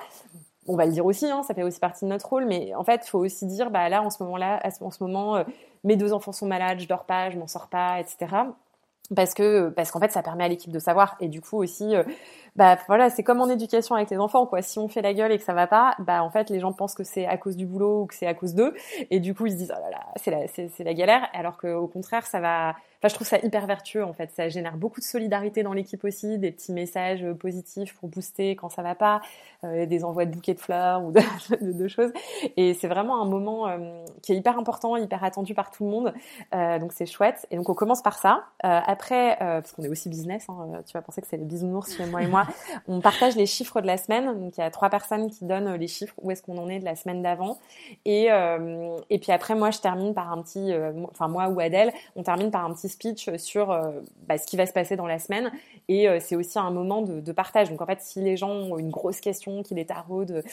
on va le dire aussi, hein, ça fait aussi partie de notre rôle, mais en fait, il faut aussi dire, bah là, en ce moment-là, en ce moment, mes deux enfants sont malades, je dors pas, je m'en sors pas, etc parce que parce qu'en fait ça permet à l'équipe de savoir. Et du coup aussi euh, bah voilà c'est comme en éducation avec les enfants quoi si on fait la gueule et que ça va pas bah en fait les gens pensent que c'est à cause du boulot ou que c'est à cause d'eux et du coup ils se disent oh là là c'est la c'est la galère alors qu'au contraire ça va Enfin, je trouve ça hyper vertueux en fait. Ça génère beaucoup de solidarité dans l'équipe aussi, des petits messages euh, positifs pour booster quand ça va pas, euh, des envois de bouquets de fleurs ou de, <laughs> de, choses. Et c'est vraiment un moment euh, qui est hyper important, hyper attendu par tout le monde. Euh, donc c'est chouette. Et donc on commence par ça. Euh, après, parce qu'on est aussi business, hein, tu vas penser que c'est les bisounours chez moi et moi. On partage les chiffres de la semaine. Donc il y a trois personnes qui donnent les chiffres où est-ce qu'on en est de la semaine d'avant. Et et puis après moi je termine par un petit, enfin moi ou Adèle, on termine par un petit speech sur euh, bah, ce qui va se passer dans la semaine. Et euh, c'est aussi un moment de, partage. Donc en fait, si les gens ont une grosse question qui les taraude,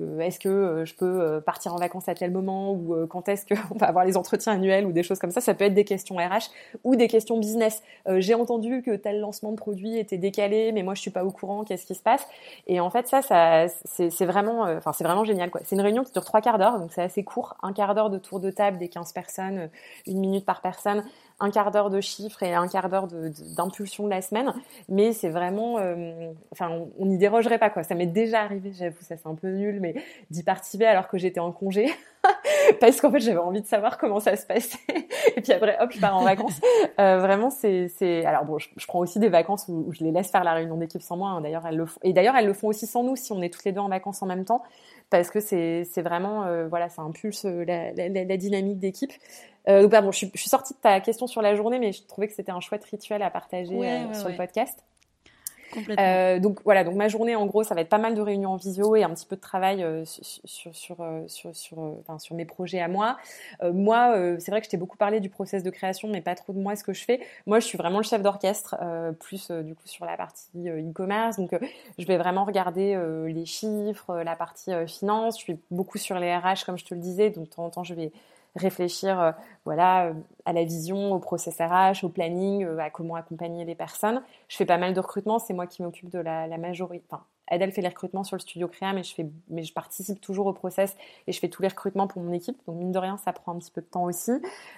euh, est-ce que je peux partir en vacances à tel moment ou quand est-ce qu'on <laughs> va avoir les entretiens annuels ou des choses comme ça, ça peut être des questions RH ou des questions business. J'ai entendu que tel lancement de produit était décalé, mais moi je suis pas au courant. Qu'est-ce qui se passe Et en fait, ça, ça c'est vraiment, enfin c'est vraiment génial. C'est une réunion qui dure trois quarts d'heure, donc c'est assez court, un quart d'heure de tour de table des 15 personnes, une minute par personne un quart d'heure de chiffres et un quart d'heure d'impulsion de, la semaine. Mais c'est vraiment, enfin, on n'y dérogerait pas quoi. Ça m'est déjà arrivé, j'avoue, ça c'est un peu nul, mais d'y participer alors que j'étais en congé. <laughs> parce qu'en fait j'avais envie de savoir comment ça se passait <laughs> et puis après hop je pars en vacances <laughs> euh, vraiment c'est c'est alors bon je, prends aussi des vacances où, je les laisse faire la réunion d'équipe sans moi hein. d'ailleurs elles le font et d'ailleurs elles le font aussi sans nous si on est toutes les deux en vacances en même temps parce que c'est c'est vraiment euh, voilà ça impulse euh, la, la, la dynamique d'équipe. Euh, pardon je suis, je suis sortie de ta question sur la journée mais je trouvais que c'était un chouette rituel à partager sur le podcast euh, donc voilà, donc ma journée en gros, ça va être pas mal de réunions en visio et un petit peu de travail euh, sur sur euh, sur sur, enfin, sur mes projets à moi. moi, c'est vrai que je t'ai beaucoup parlé du process de création, mais pas trop de moi ce que je fais. Moi, je suis vraiment le chef d'orchestre, plus du coup sur la partie e-commerce. Donc, je vais vraiment regarder les chiffres, la partie finance. Je suis beaucoup sur les RH, comme je te le disais. Donc, de temps en temps, je vais réfléchir euh, voilà euh, à la vision, au process RH, au planning, euh, à comment accompagner les personnes. Je fais pas mal de recrutement, c'est moi qui m'occupe de la, majorité, Adèle fait les recrutements sur le studio Créa, mais je, fais, mais je participe toujours au process et je fais tous les recrutements pour mon équipe. Donc, mine de rien, ça prend un petit peu de temps aussi.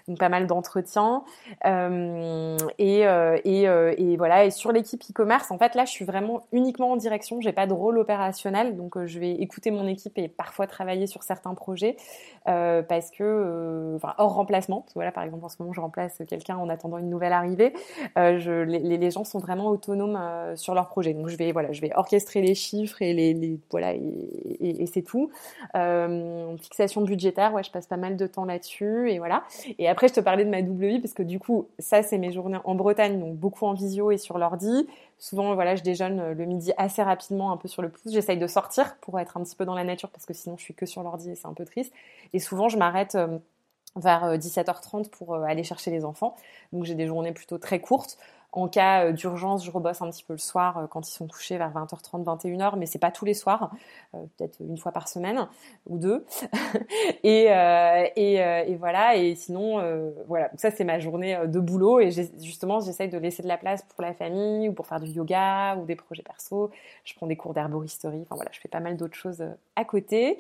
Donc, pas mal d'entretiens. Euh, et, euh, et, euh, et, voilà. Et sur l'équipe e-commerce, en fait, là, je suis vraiment uniquement en direction. J'ai pas de rôle opérationnel. Donc, je vais écouter mon équipe et parfois travailler sur certains projets parce que, enfin, hors remplacement. Voilà, par exemple, en ce moment, je remplace quelqu'un en attendant une nouvelle arrivée. je, les, les, gens sont vraiment autonomes sur leur projet. Donc, je vais, voilà, je vais orchestrer les chiffres et les, voilà et, c'est tout. Euh, fixation budgétaire, ouais, je passe pas mal de temps là-dessus et voilà. Et après, je te parlais de ma double vie parce que du coup, ça c'est mes journées en Bretagne, donc beaucoup en visio et sur l'ordi. Souvent, voilà, je déjeune le midi assez rapidement, un peu sur le pouce. J'essaye de sortir pour être un petit peu dans la nature parce que sinon, je suis que sur l'ordi et c'est un peu triste. Et souvent, je m'arrête. Euh, vers 17h30 euh, pour aller chercher les enfants. Donc j'ai des journées plutôt très courtes. En cas euh, d'urgence, je rebosse un petit peu le soir euh, quand ils sont couchés vers 20h30, 21h, mais c'est pas tous les soirs, euh, peut-être une fois par semaine ou deux. <laughs> et, voilà. Et sinon, voilà. ça c'est ma journée de boulot et justement j'essaye de laisser de la place pour la famille ou pour faire du yoga ou des projets perso. Je prends des cours d'herboristerie. Enfin voilà, je fais pas mal d'autres choses à côté.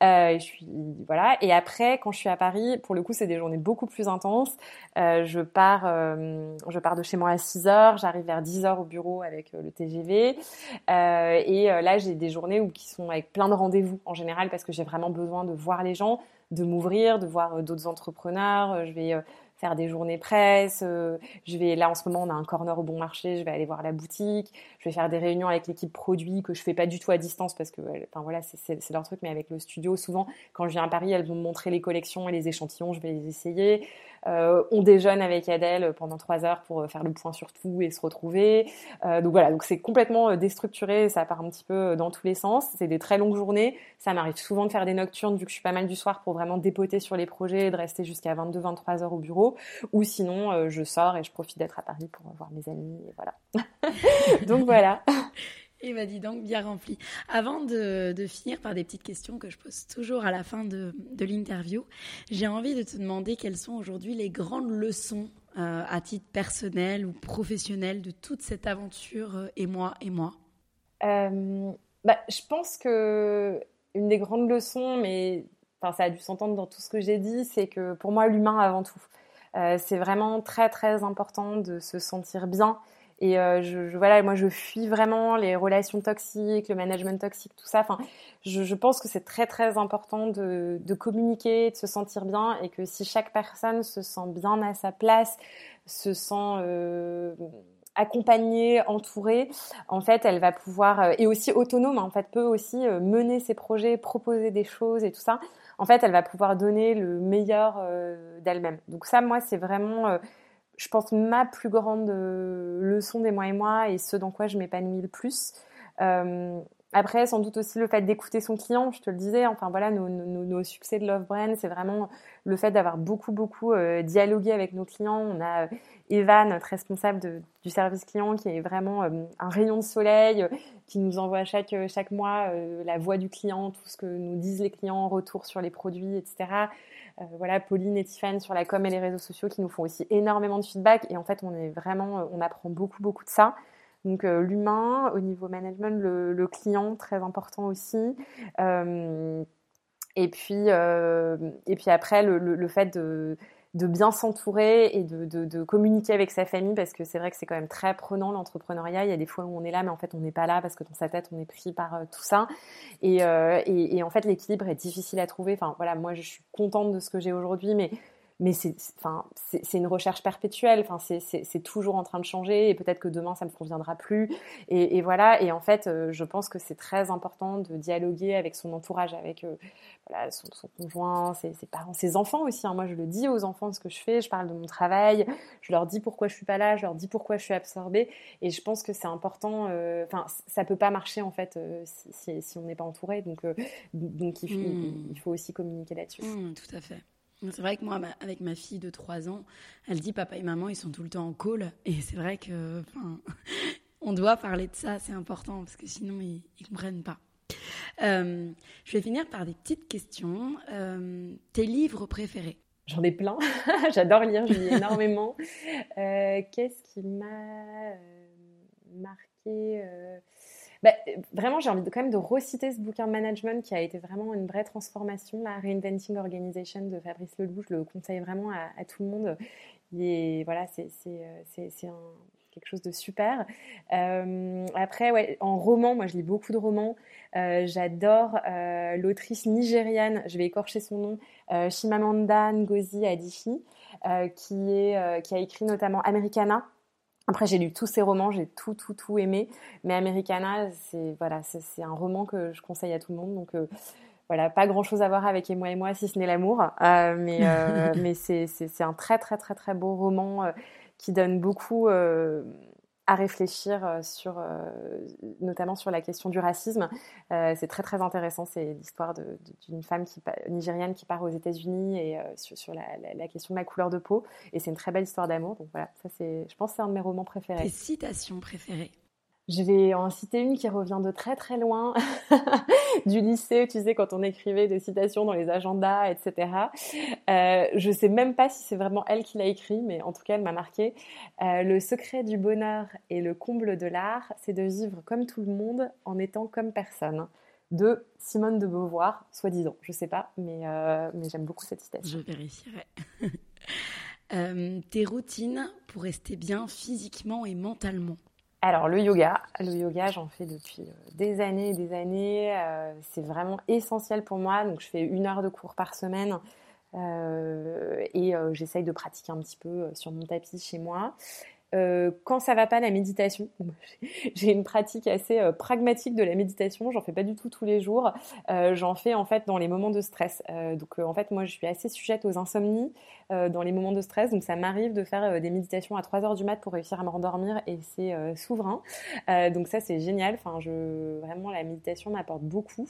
je suis voilà. Et après, quand je suis à Paris, pour le coup, c'est des journées beaucoup plus intenses. je pars, je pars de chez moi à 6 heures, j'arrive vers 10 heures au bureau avec euh, le TGV. Euh, et euh, là, j'ai des journées où qui sont avec plein de rendez-vous en général parce que j'ai vraiment besoin de voir les gens, de m'ouvrir, de voir d'autres entrepreneurs. Je vais faire des journées presse. je vais là en ce moment on a un corner au bon marché. Je vais aller voir la boutique. Je vais faire des réunions avec l'équipe produit que je fais pas du tout à distance parce que enfin voilà c'est leur truc. Mais avec le studio souvent quand je viens à Paris elles vont me montrer les collections et les échantillons. Je vais les essayer. Euh, on déjeune avec Adèle pendant trois heures pour euh, faire le point sur tout et se retrouver. Euh, donc voilà, donc c'est complètement déstructuré, ça part un petit peu dans tous les sens. C'est des très longues journées. Ça m'arrive souvent de faire des nocturnes vu que je suis pas mal du soir pour vraiment dépoter sur les projets et de rester jusqu'à 22-23 heures au bureau. Ou sinon, je sors et je profite d'être à Paris pour voir mes amis. Et voilà. <laughs> donc voilà. <laughs> Et bah dis donc, bien rempli. Avant de, finir par des petites questions que je pose toujours à la fin de, l'interview, j'ai envie de te demander quelles sont aujourd'hui les grandes leçons euh, à titre personnel ou professionnel de toute cette aventure euh, et moi et moi? Euh, bah, je pense que une des grandes leçons, mais ça a dû s'entendre dans tout ce que j'ai dit, c'est que pour moi l'humain avant tout. c'est vraiment très très important de se sentir bien et euh, voilà, moi, je fuis vraiment les relations toxiques, le management toxique, tout ça. Enfin, je, pense que c'est très, très important de, communiquer, de se sentir bien et que si chaque personne se sent bien à sa place, se sent euh, accompagnée, entourée, en fait, elle va pouvoir, euh, et aussi autonome, en fait, peut aussi mener ses projets, proposer des choses et tout ça. En fait, elle va pouvoir donner le meilleur d'elle-même. Donc ça, moi, c'est vraiment je pense, ma plus grande euh, leçon des mois et moi et ce dans quoi je m'épanouis le plus. Euh, après, sans doute aussi le fait d'écouter son client, je te le disais, enfin voilà, nos, nos, succès de Love Brand, c'est vraiment le fait d'avoir beaucoup, beaucoup euh, dialogué avec nos clients. On a Eva, notre responsable du service client, qui est vraiment un rayon de soleil, qui nous envoie chaque, chaque mois la voix du client, tout ce que nous disent les clients en retour sur les produits, etc. Euh, voilà, Pauline et Tiffany sur la com et les réseaux sociaux qui nous font aussi énormément de feedback. Et en fait, on est vraiment, euh, on apprend beaucoup, beaucoup de ça. Donc euh, l'humain, au niveau management, le, client, très important aussi. et puis, et puis après, le, fait de de bien s'entourer et de, de, communiquer avec sa famille parce que c'est vrai que c'est quand même très prenant l'entrepreneuriat. Il y a des fois où on est là, mais en fait on n'est pas là parce que dans sa tête on est pris par euh, tout ça. Et, euh, et, et en fait l'équilibre est difficile à trouver. Enfin voilà, moi je suis contente de ce que j'ai aujourd'hui, mais mais c'est enfin c'est une recherche perpétuelle. Enfin c'est toujours en train de changer et peut-être que demain ça me conviendra plus. Et, et voilà. Et en fait euh, je pense que c'est très important de dialoguer avec son entourage avec euh, voilà, son, son, conjoint ses, ses, parents ses enfants aussi hein. moi je le dis aux enfants ce que je fais. Je parle de mon travail. Je leur dis pourquoi je suis pas là. Je leur dis pourquoi je suis absorbée. Et je pense que c'est important euh, enfin ça peut pas marcher en fait si, si, on n'est pas entouré. Donc donc il, mmh. il, faut aussi communiquer là-dessus. Mmh, tout à fait c'est vrai que moi, avec ma fille de 3 ans, elle dit papa et maman, ils sont tout le temps en call. Et c'est vrai que, <laughs> on doit parler de ça, c'est important, parce que sinon, ils ne comprennent pas. Euh, je vais finir par des petites questions. Euh, tes livres préférés? J'en ai plein. <laughs> J'adore lire, je lis <laughs> énormément. Euh, qu'est-ce qui m'a marqué bah, vraiment, j'ai envie de, quand même de reciter ce bouquin management qui a été vraiment une vraie transformation, la Reinventing Organization de Fabrice Leloup. Je le conseille vraiment à, tout le monde. Et voilà, c'est quelque chose de super. Euh, après, ouais, en roman, moi je lis beaucoup de romans. Euh, j'adore euh, l'autrice nigériane, je vais écorcher son nom, Shimamanda Ngozi Adichie, qui a écrit notamment Americana, après, j'ai lu tous ses romans, j'ai tout, tout, tout aimé. Mais Americana, c'est voilà, c'est un roman que je conseille à tout le monde. Donc euh, voilà, pas grand chose à voir avec Et moi et moi, si ce n'est l'amour. Euh, mais euh, <laughs> mais c'est un très, très, très, très beau roman qui donne beaucoup à réfléchir euh, sur, euh, notamment sur la question du racisme. Euh, c'est très très intéressant. C'est l'histoire d'une femme qui, nigériane qui part aux États-Unis et sur, la, question de la couleur de peau. Et c'est une très belle histoire d'amour. Donc voilà, ça c'est, je pense, c'est un de mes romans préférés. Tes citations préférées je vais en citer une qui revient de très très loin <laughs> du lycée, tu sais, quand on écrivait des citations dans les agendas, etc. Euh, je sais même pas si c'est vraiment elle qui l'a écrit, mais en tout cas, elle m'a marqué. Euh, le secret du bonheur et le comble de l'art, c'est de vivre comme tout le monde en étant comme personne. De Simone de Beauvoir, soi-disant. Je sais pas, mais, euh, mais j'aime beaucoup cette citation. Je vérifierai. <laughs> Euh, tes routines pour rester bien physiquement et mentalement alors le yoga, le yoga j'en fais depuis euh, des années et des années. Euh, c'est vraiment essentiel pour moi. Donc je fais une heure de cours par semaine euh, et j'essaye de pratiquer un petit peu sur mon tapis chez moi. Euh, quand ça va pas, la méditation. <laughs> J'ai une pratique assez euh, pragmatique de la méditation. J'en fais pas du tout tous les jours. Euh, J'en fais en fait dans les moments de stress. Donc en fait, moi, je suis assez sujette aux insomnies dans les moments de stress. Donc ça m'arrive de faire des méditations à 3 heures du mat pour réussir à me rendormir et c'est souverain. donc ça, c'est génial. Enfin, je vraiment la méditation m'apporte beaucoup.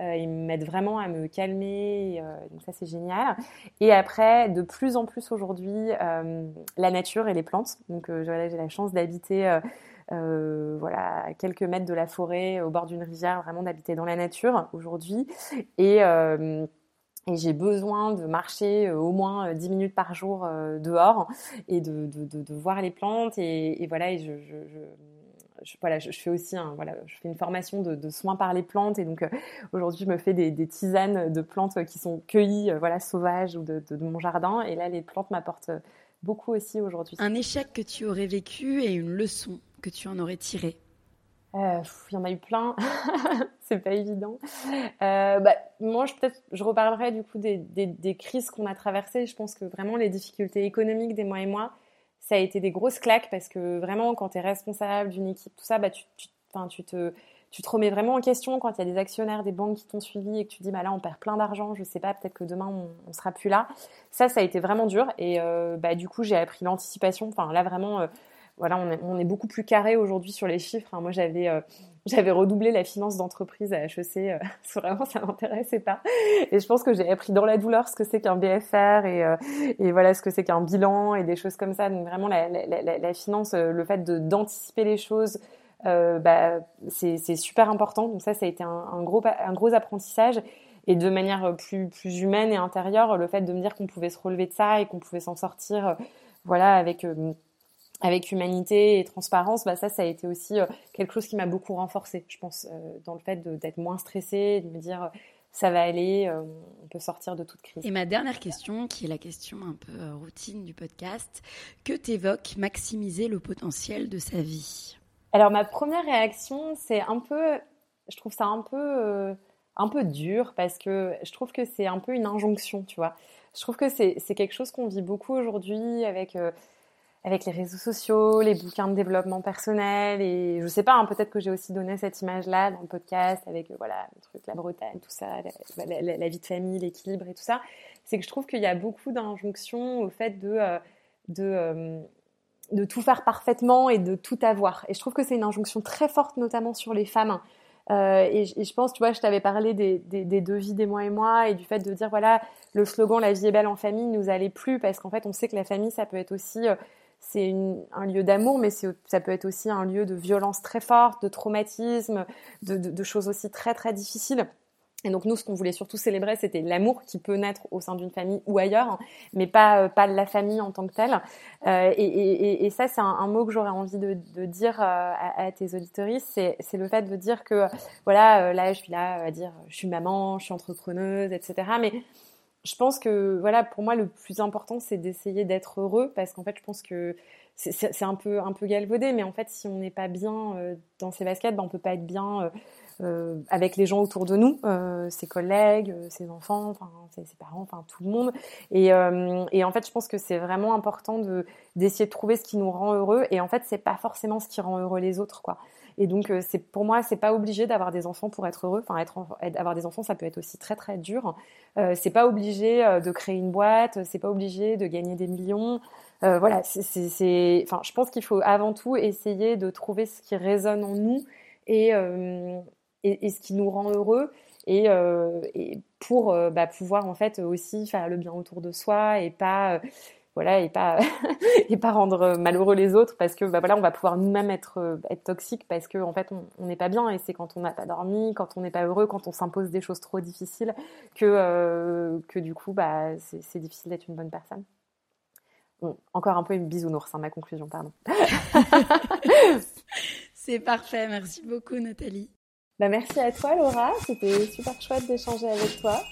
il m'aide vraiment à me calmer. donc ça, c'est génial. Et après, de plus en plus aujourd'hui, la nature et les plantes. Donc j'ai la chance d'habiter euh, euh, voilà, à quelques mètres de la forêt, au bord d'une rivière, vraiment d'habiter dans la nature aujourd'hui. Et, euh, j'ai besoin de marcher au moins 10 minutes par jour dehors et de, voir les plantes. Et, voilà, je, fais aussi voilà, je fais une formation de, soins par les plantes et donc aujourd'hui je me fais des, des, tisanes de plantes qui sont cueillies voilà sauvages ou de, mon jardin et là les plantes m'apportent beaucoup aussi aujourd'hui. Un échec que tu aurais vécu et une leçon que tu en aurais tirée euh, il y en a eu plein, <laughs> c'est pas évident. Euh, bah, moi, je peut-être, je reparlerai du coup des, des, crises qu'on a traversées. Je pense que vraiment les difficultés économiques des mois et mois, ça a été des grosses claques parce que vraiment, quand tu es responsable d'une équipe, tout ça, bah, tu, tu, tu te tu te remets vraiment en question quand il y a des actionnaires, des banques qui t'ont suivi et que tu dis, bah là, on perd plein d'argent, je sais pas, peut-être que demain, on, ne sera plus là. Ça, ça a été vraiment dur. Et euh, bah, du coup, j'ai appris l'anticipation. Enfin, là, vraiment, euh, voilà, on est, on beaucoup plus carré aujourd'hui sur les chiffres. Moi, j'avais euh, <laughs> j'avais redoublé la finance d'entreprise à HEC. <laughs> vraiment, ça m'intéressait pas. Et je pense que j'ai appris dans la douleur ce que c'est qu'un BFR et, et voilà ce que c'est qu'un bilan et des choses comme ça. Donc vraiment, la, la finance, le fait d'anticiper les choses, euh, bah, c'est super important. Donc ça, ça a été un, gros, apprentissage. Et de manière plus, humaine et intérieure, le fait de me dire qu'on pouvait se relever de ça et qu'on pouvait s'en sortir euh, voilà, avec, euh, avec humanité et transparence, bah ça, ça a été aussi quelque chose qui m'a beaucoup renforcé, je pense, dans le fait d'être moins stressée, de me dire ça va aller, on peut sortir de toute crise. Et ma dernière question, qui est la question un peu routine du podcast, que t'évoque maximiser le potentiel de sa vie? Alors ma première réaction, c'est un peu, je trouve ça un peu, un peu dur parce que je trouve que c'est un peu une injonction, tu vois. Je trouve que c'est quelque chose qu'on vit beaucoup aujourd'hui avec avec les réseaux sociaux, les bouquins de développement personnel et je sais pas, hein, peut-être que j'ai aussi donné cette image-là dans le podcast avec euh, voilà le truc, la Bretagne, tout ça, la, vie de famille, l'équilibre et tout ça. C'est que je trouve qu'il y a beaucoup d'injonctions au fait de euh, de euh, de tout faire parfaitement et de tout avoir. Et je trouve que c'est une injonction très forte, notamment sur les femmes. et, je pense, tu vois, je t'avais parlé des, des, deux vies des mois et moi et du fait de dire, voilà, le slogan La vie est belle en famille nous allait plus parce qu'en fait, on sait que la famille, ça peut être aussi c'est un lieu d'amour, mais ça peut être aussi un lieu de violence très forte, de traumatisme, de, choses aussi très très difficiles. Et donc nous, ce qu'on voulait surtout célébrer, c'était l'amour qui peut naître au sein d'une famille ou ailleurs, mais pas euh, pas la famille en tant que telle. Euh, et, ça, c'est un, mot que j'aurais envie de, dire euh, à, tes auditories, c'est le fait de dire que voilà, là, je suis là à dire, je suis maman, je suis entrepreneuse, etc. Mais je pense que voilà, pour moi, le plus important, c'est d'essayer d'être heureux parce qu'en fait, je pense que c'est un peu un peu galvaudé, mais en fait, si on n'est pas bien dans ses baskets, ben, on peut pas être bien euh, avec les gens autour de nous, ses collègues, ses enfants, ses, parents, enfin tout le monde. Et, en fait, je pense que c'est vraiment important de d'essayer de trouver ce qui nous rend heureux. Et en fait, c'est pas forcément ce qui rend heureux les autres, quoi. Et donc, euh, pour moi, c'est pas obligé d'avoir des enfants pour être heureux. Enfin, avoir des enfants, ça peut être aussi très très dur. Euh, c'est pas obligé euh, de créer une boîte, c'est pas obligé de gagner des millions. Euh, voilà, enfin, je pense qu'il faut avant tout essayer de trouver ce qui résonne en nous et, euh, et, ce qui nous rend heureux. Et, et pour bah, pouvoir en fait aussi faire le bien autour de soi et pas voilà et pas <laughs> et pas rendre malheureux les autres parce que bah voilà on va pouvoir nous-mêmes être euh, être toxique parce que en fait on n'est pas bien et c'est quand on n'a pas dormi quand on n'est pas heureux quand on s'impose des choses trop difficiles que euh, que du coup bah c'est difficile d'être une bonne personne. Encore un peu une bisounours hein, ma conclusion pardon. <laughs> C'est parfait. Merci beaucoup Nathalie bah merci à toi Laura c'était super chouette d'échanger avec toi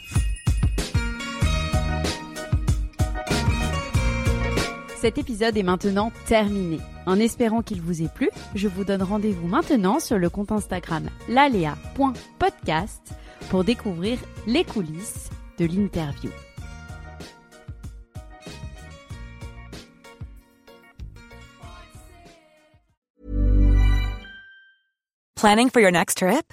Cet épisode est maintenant terminé. En espérant qu'il vous ait plu, je vous donne rendez-vous maintenant sur le compte Instagram lalea.podcast pour découvrir les coulisses de l'interview. Planning for your next trip?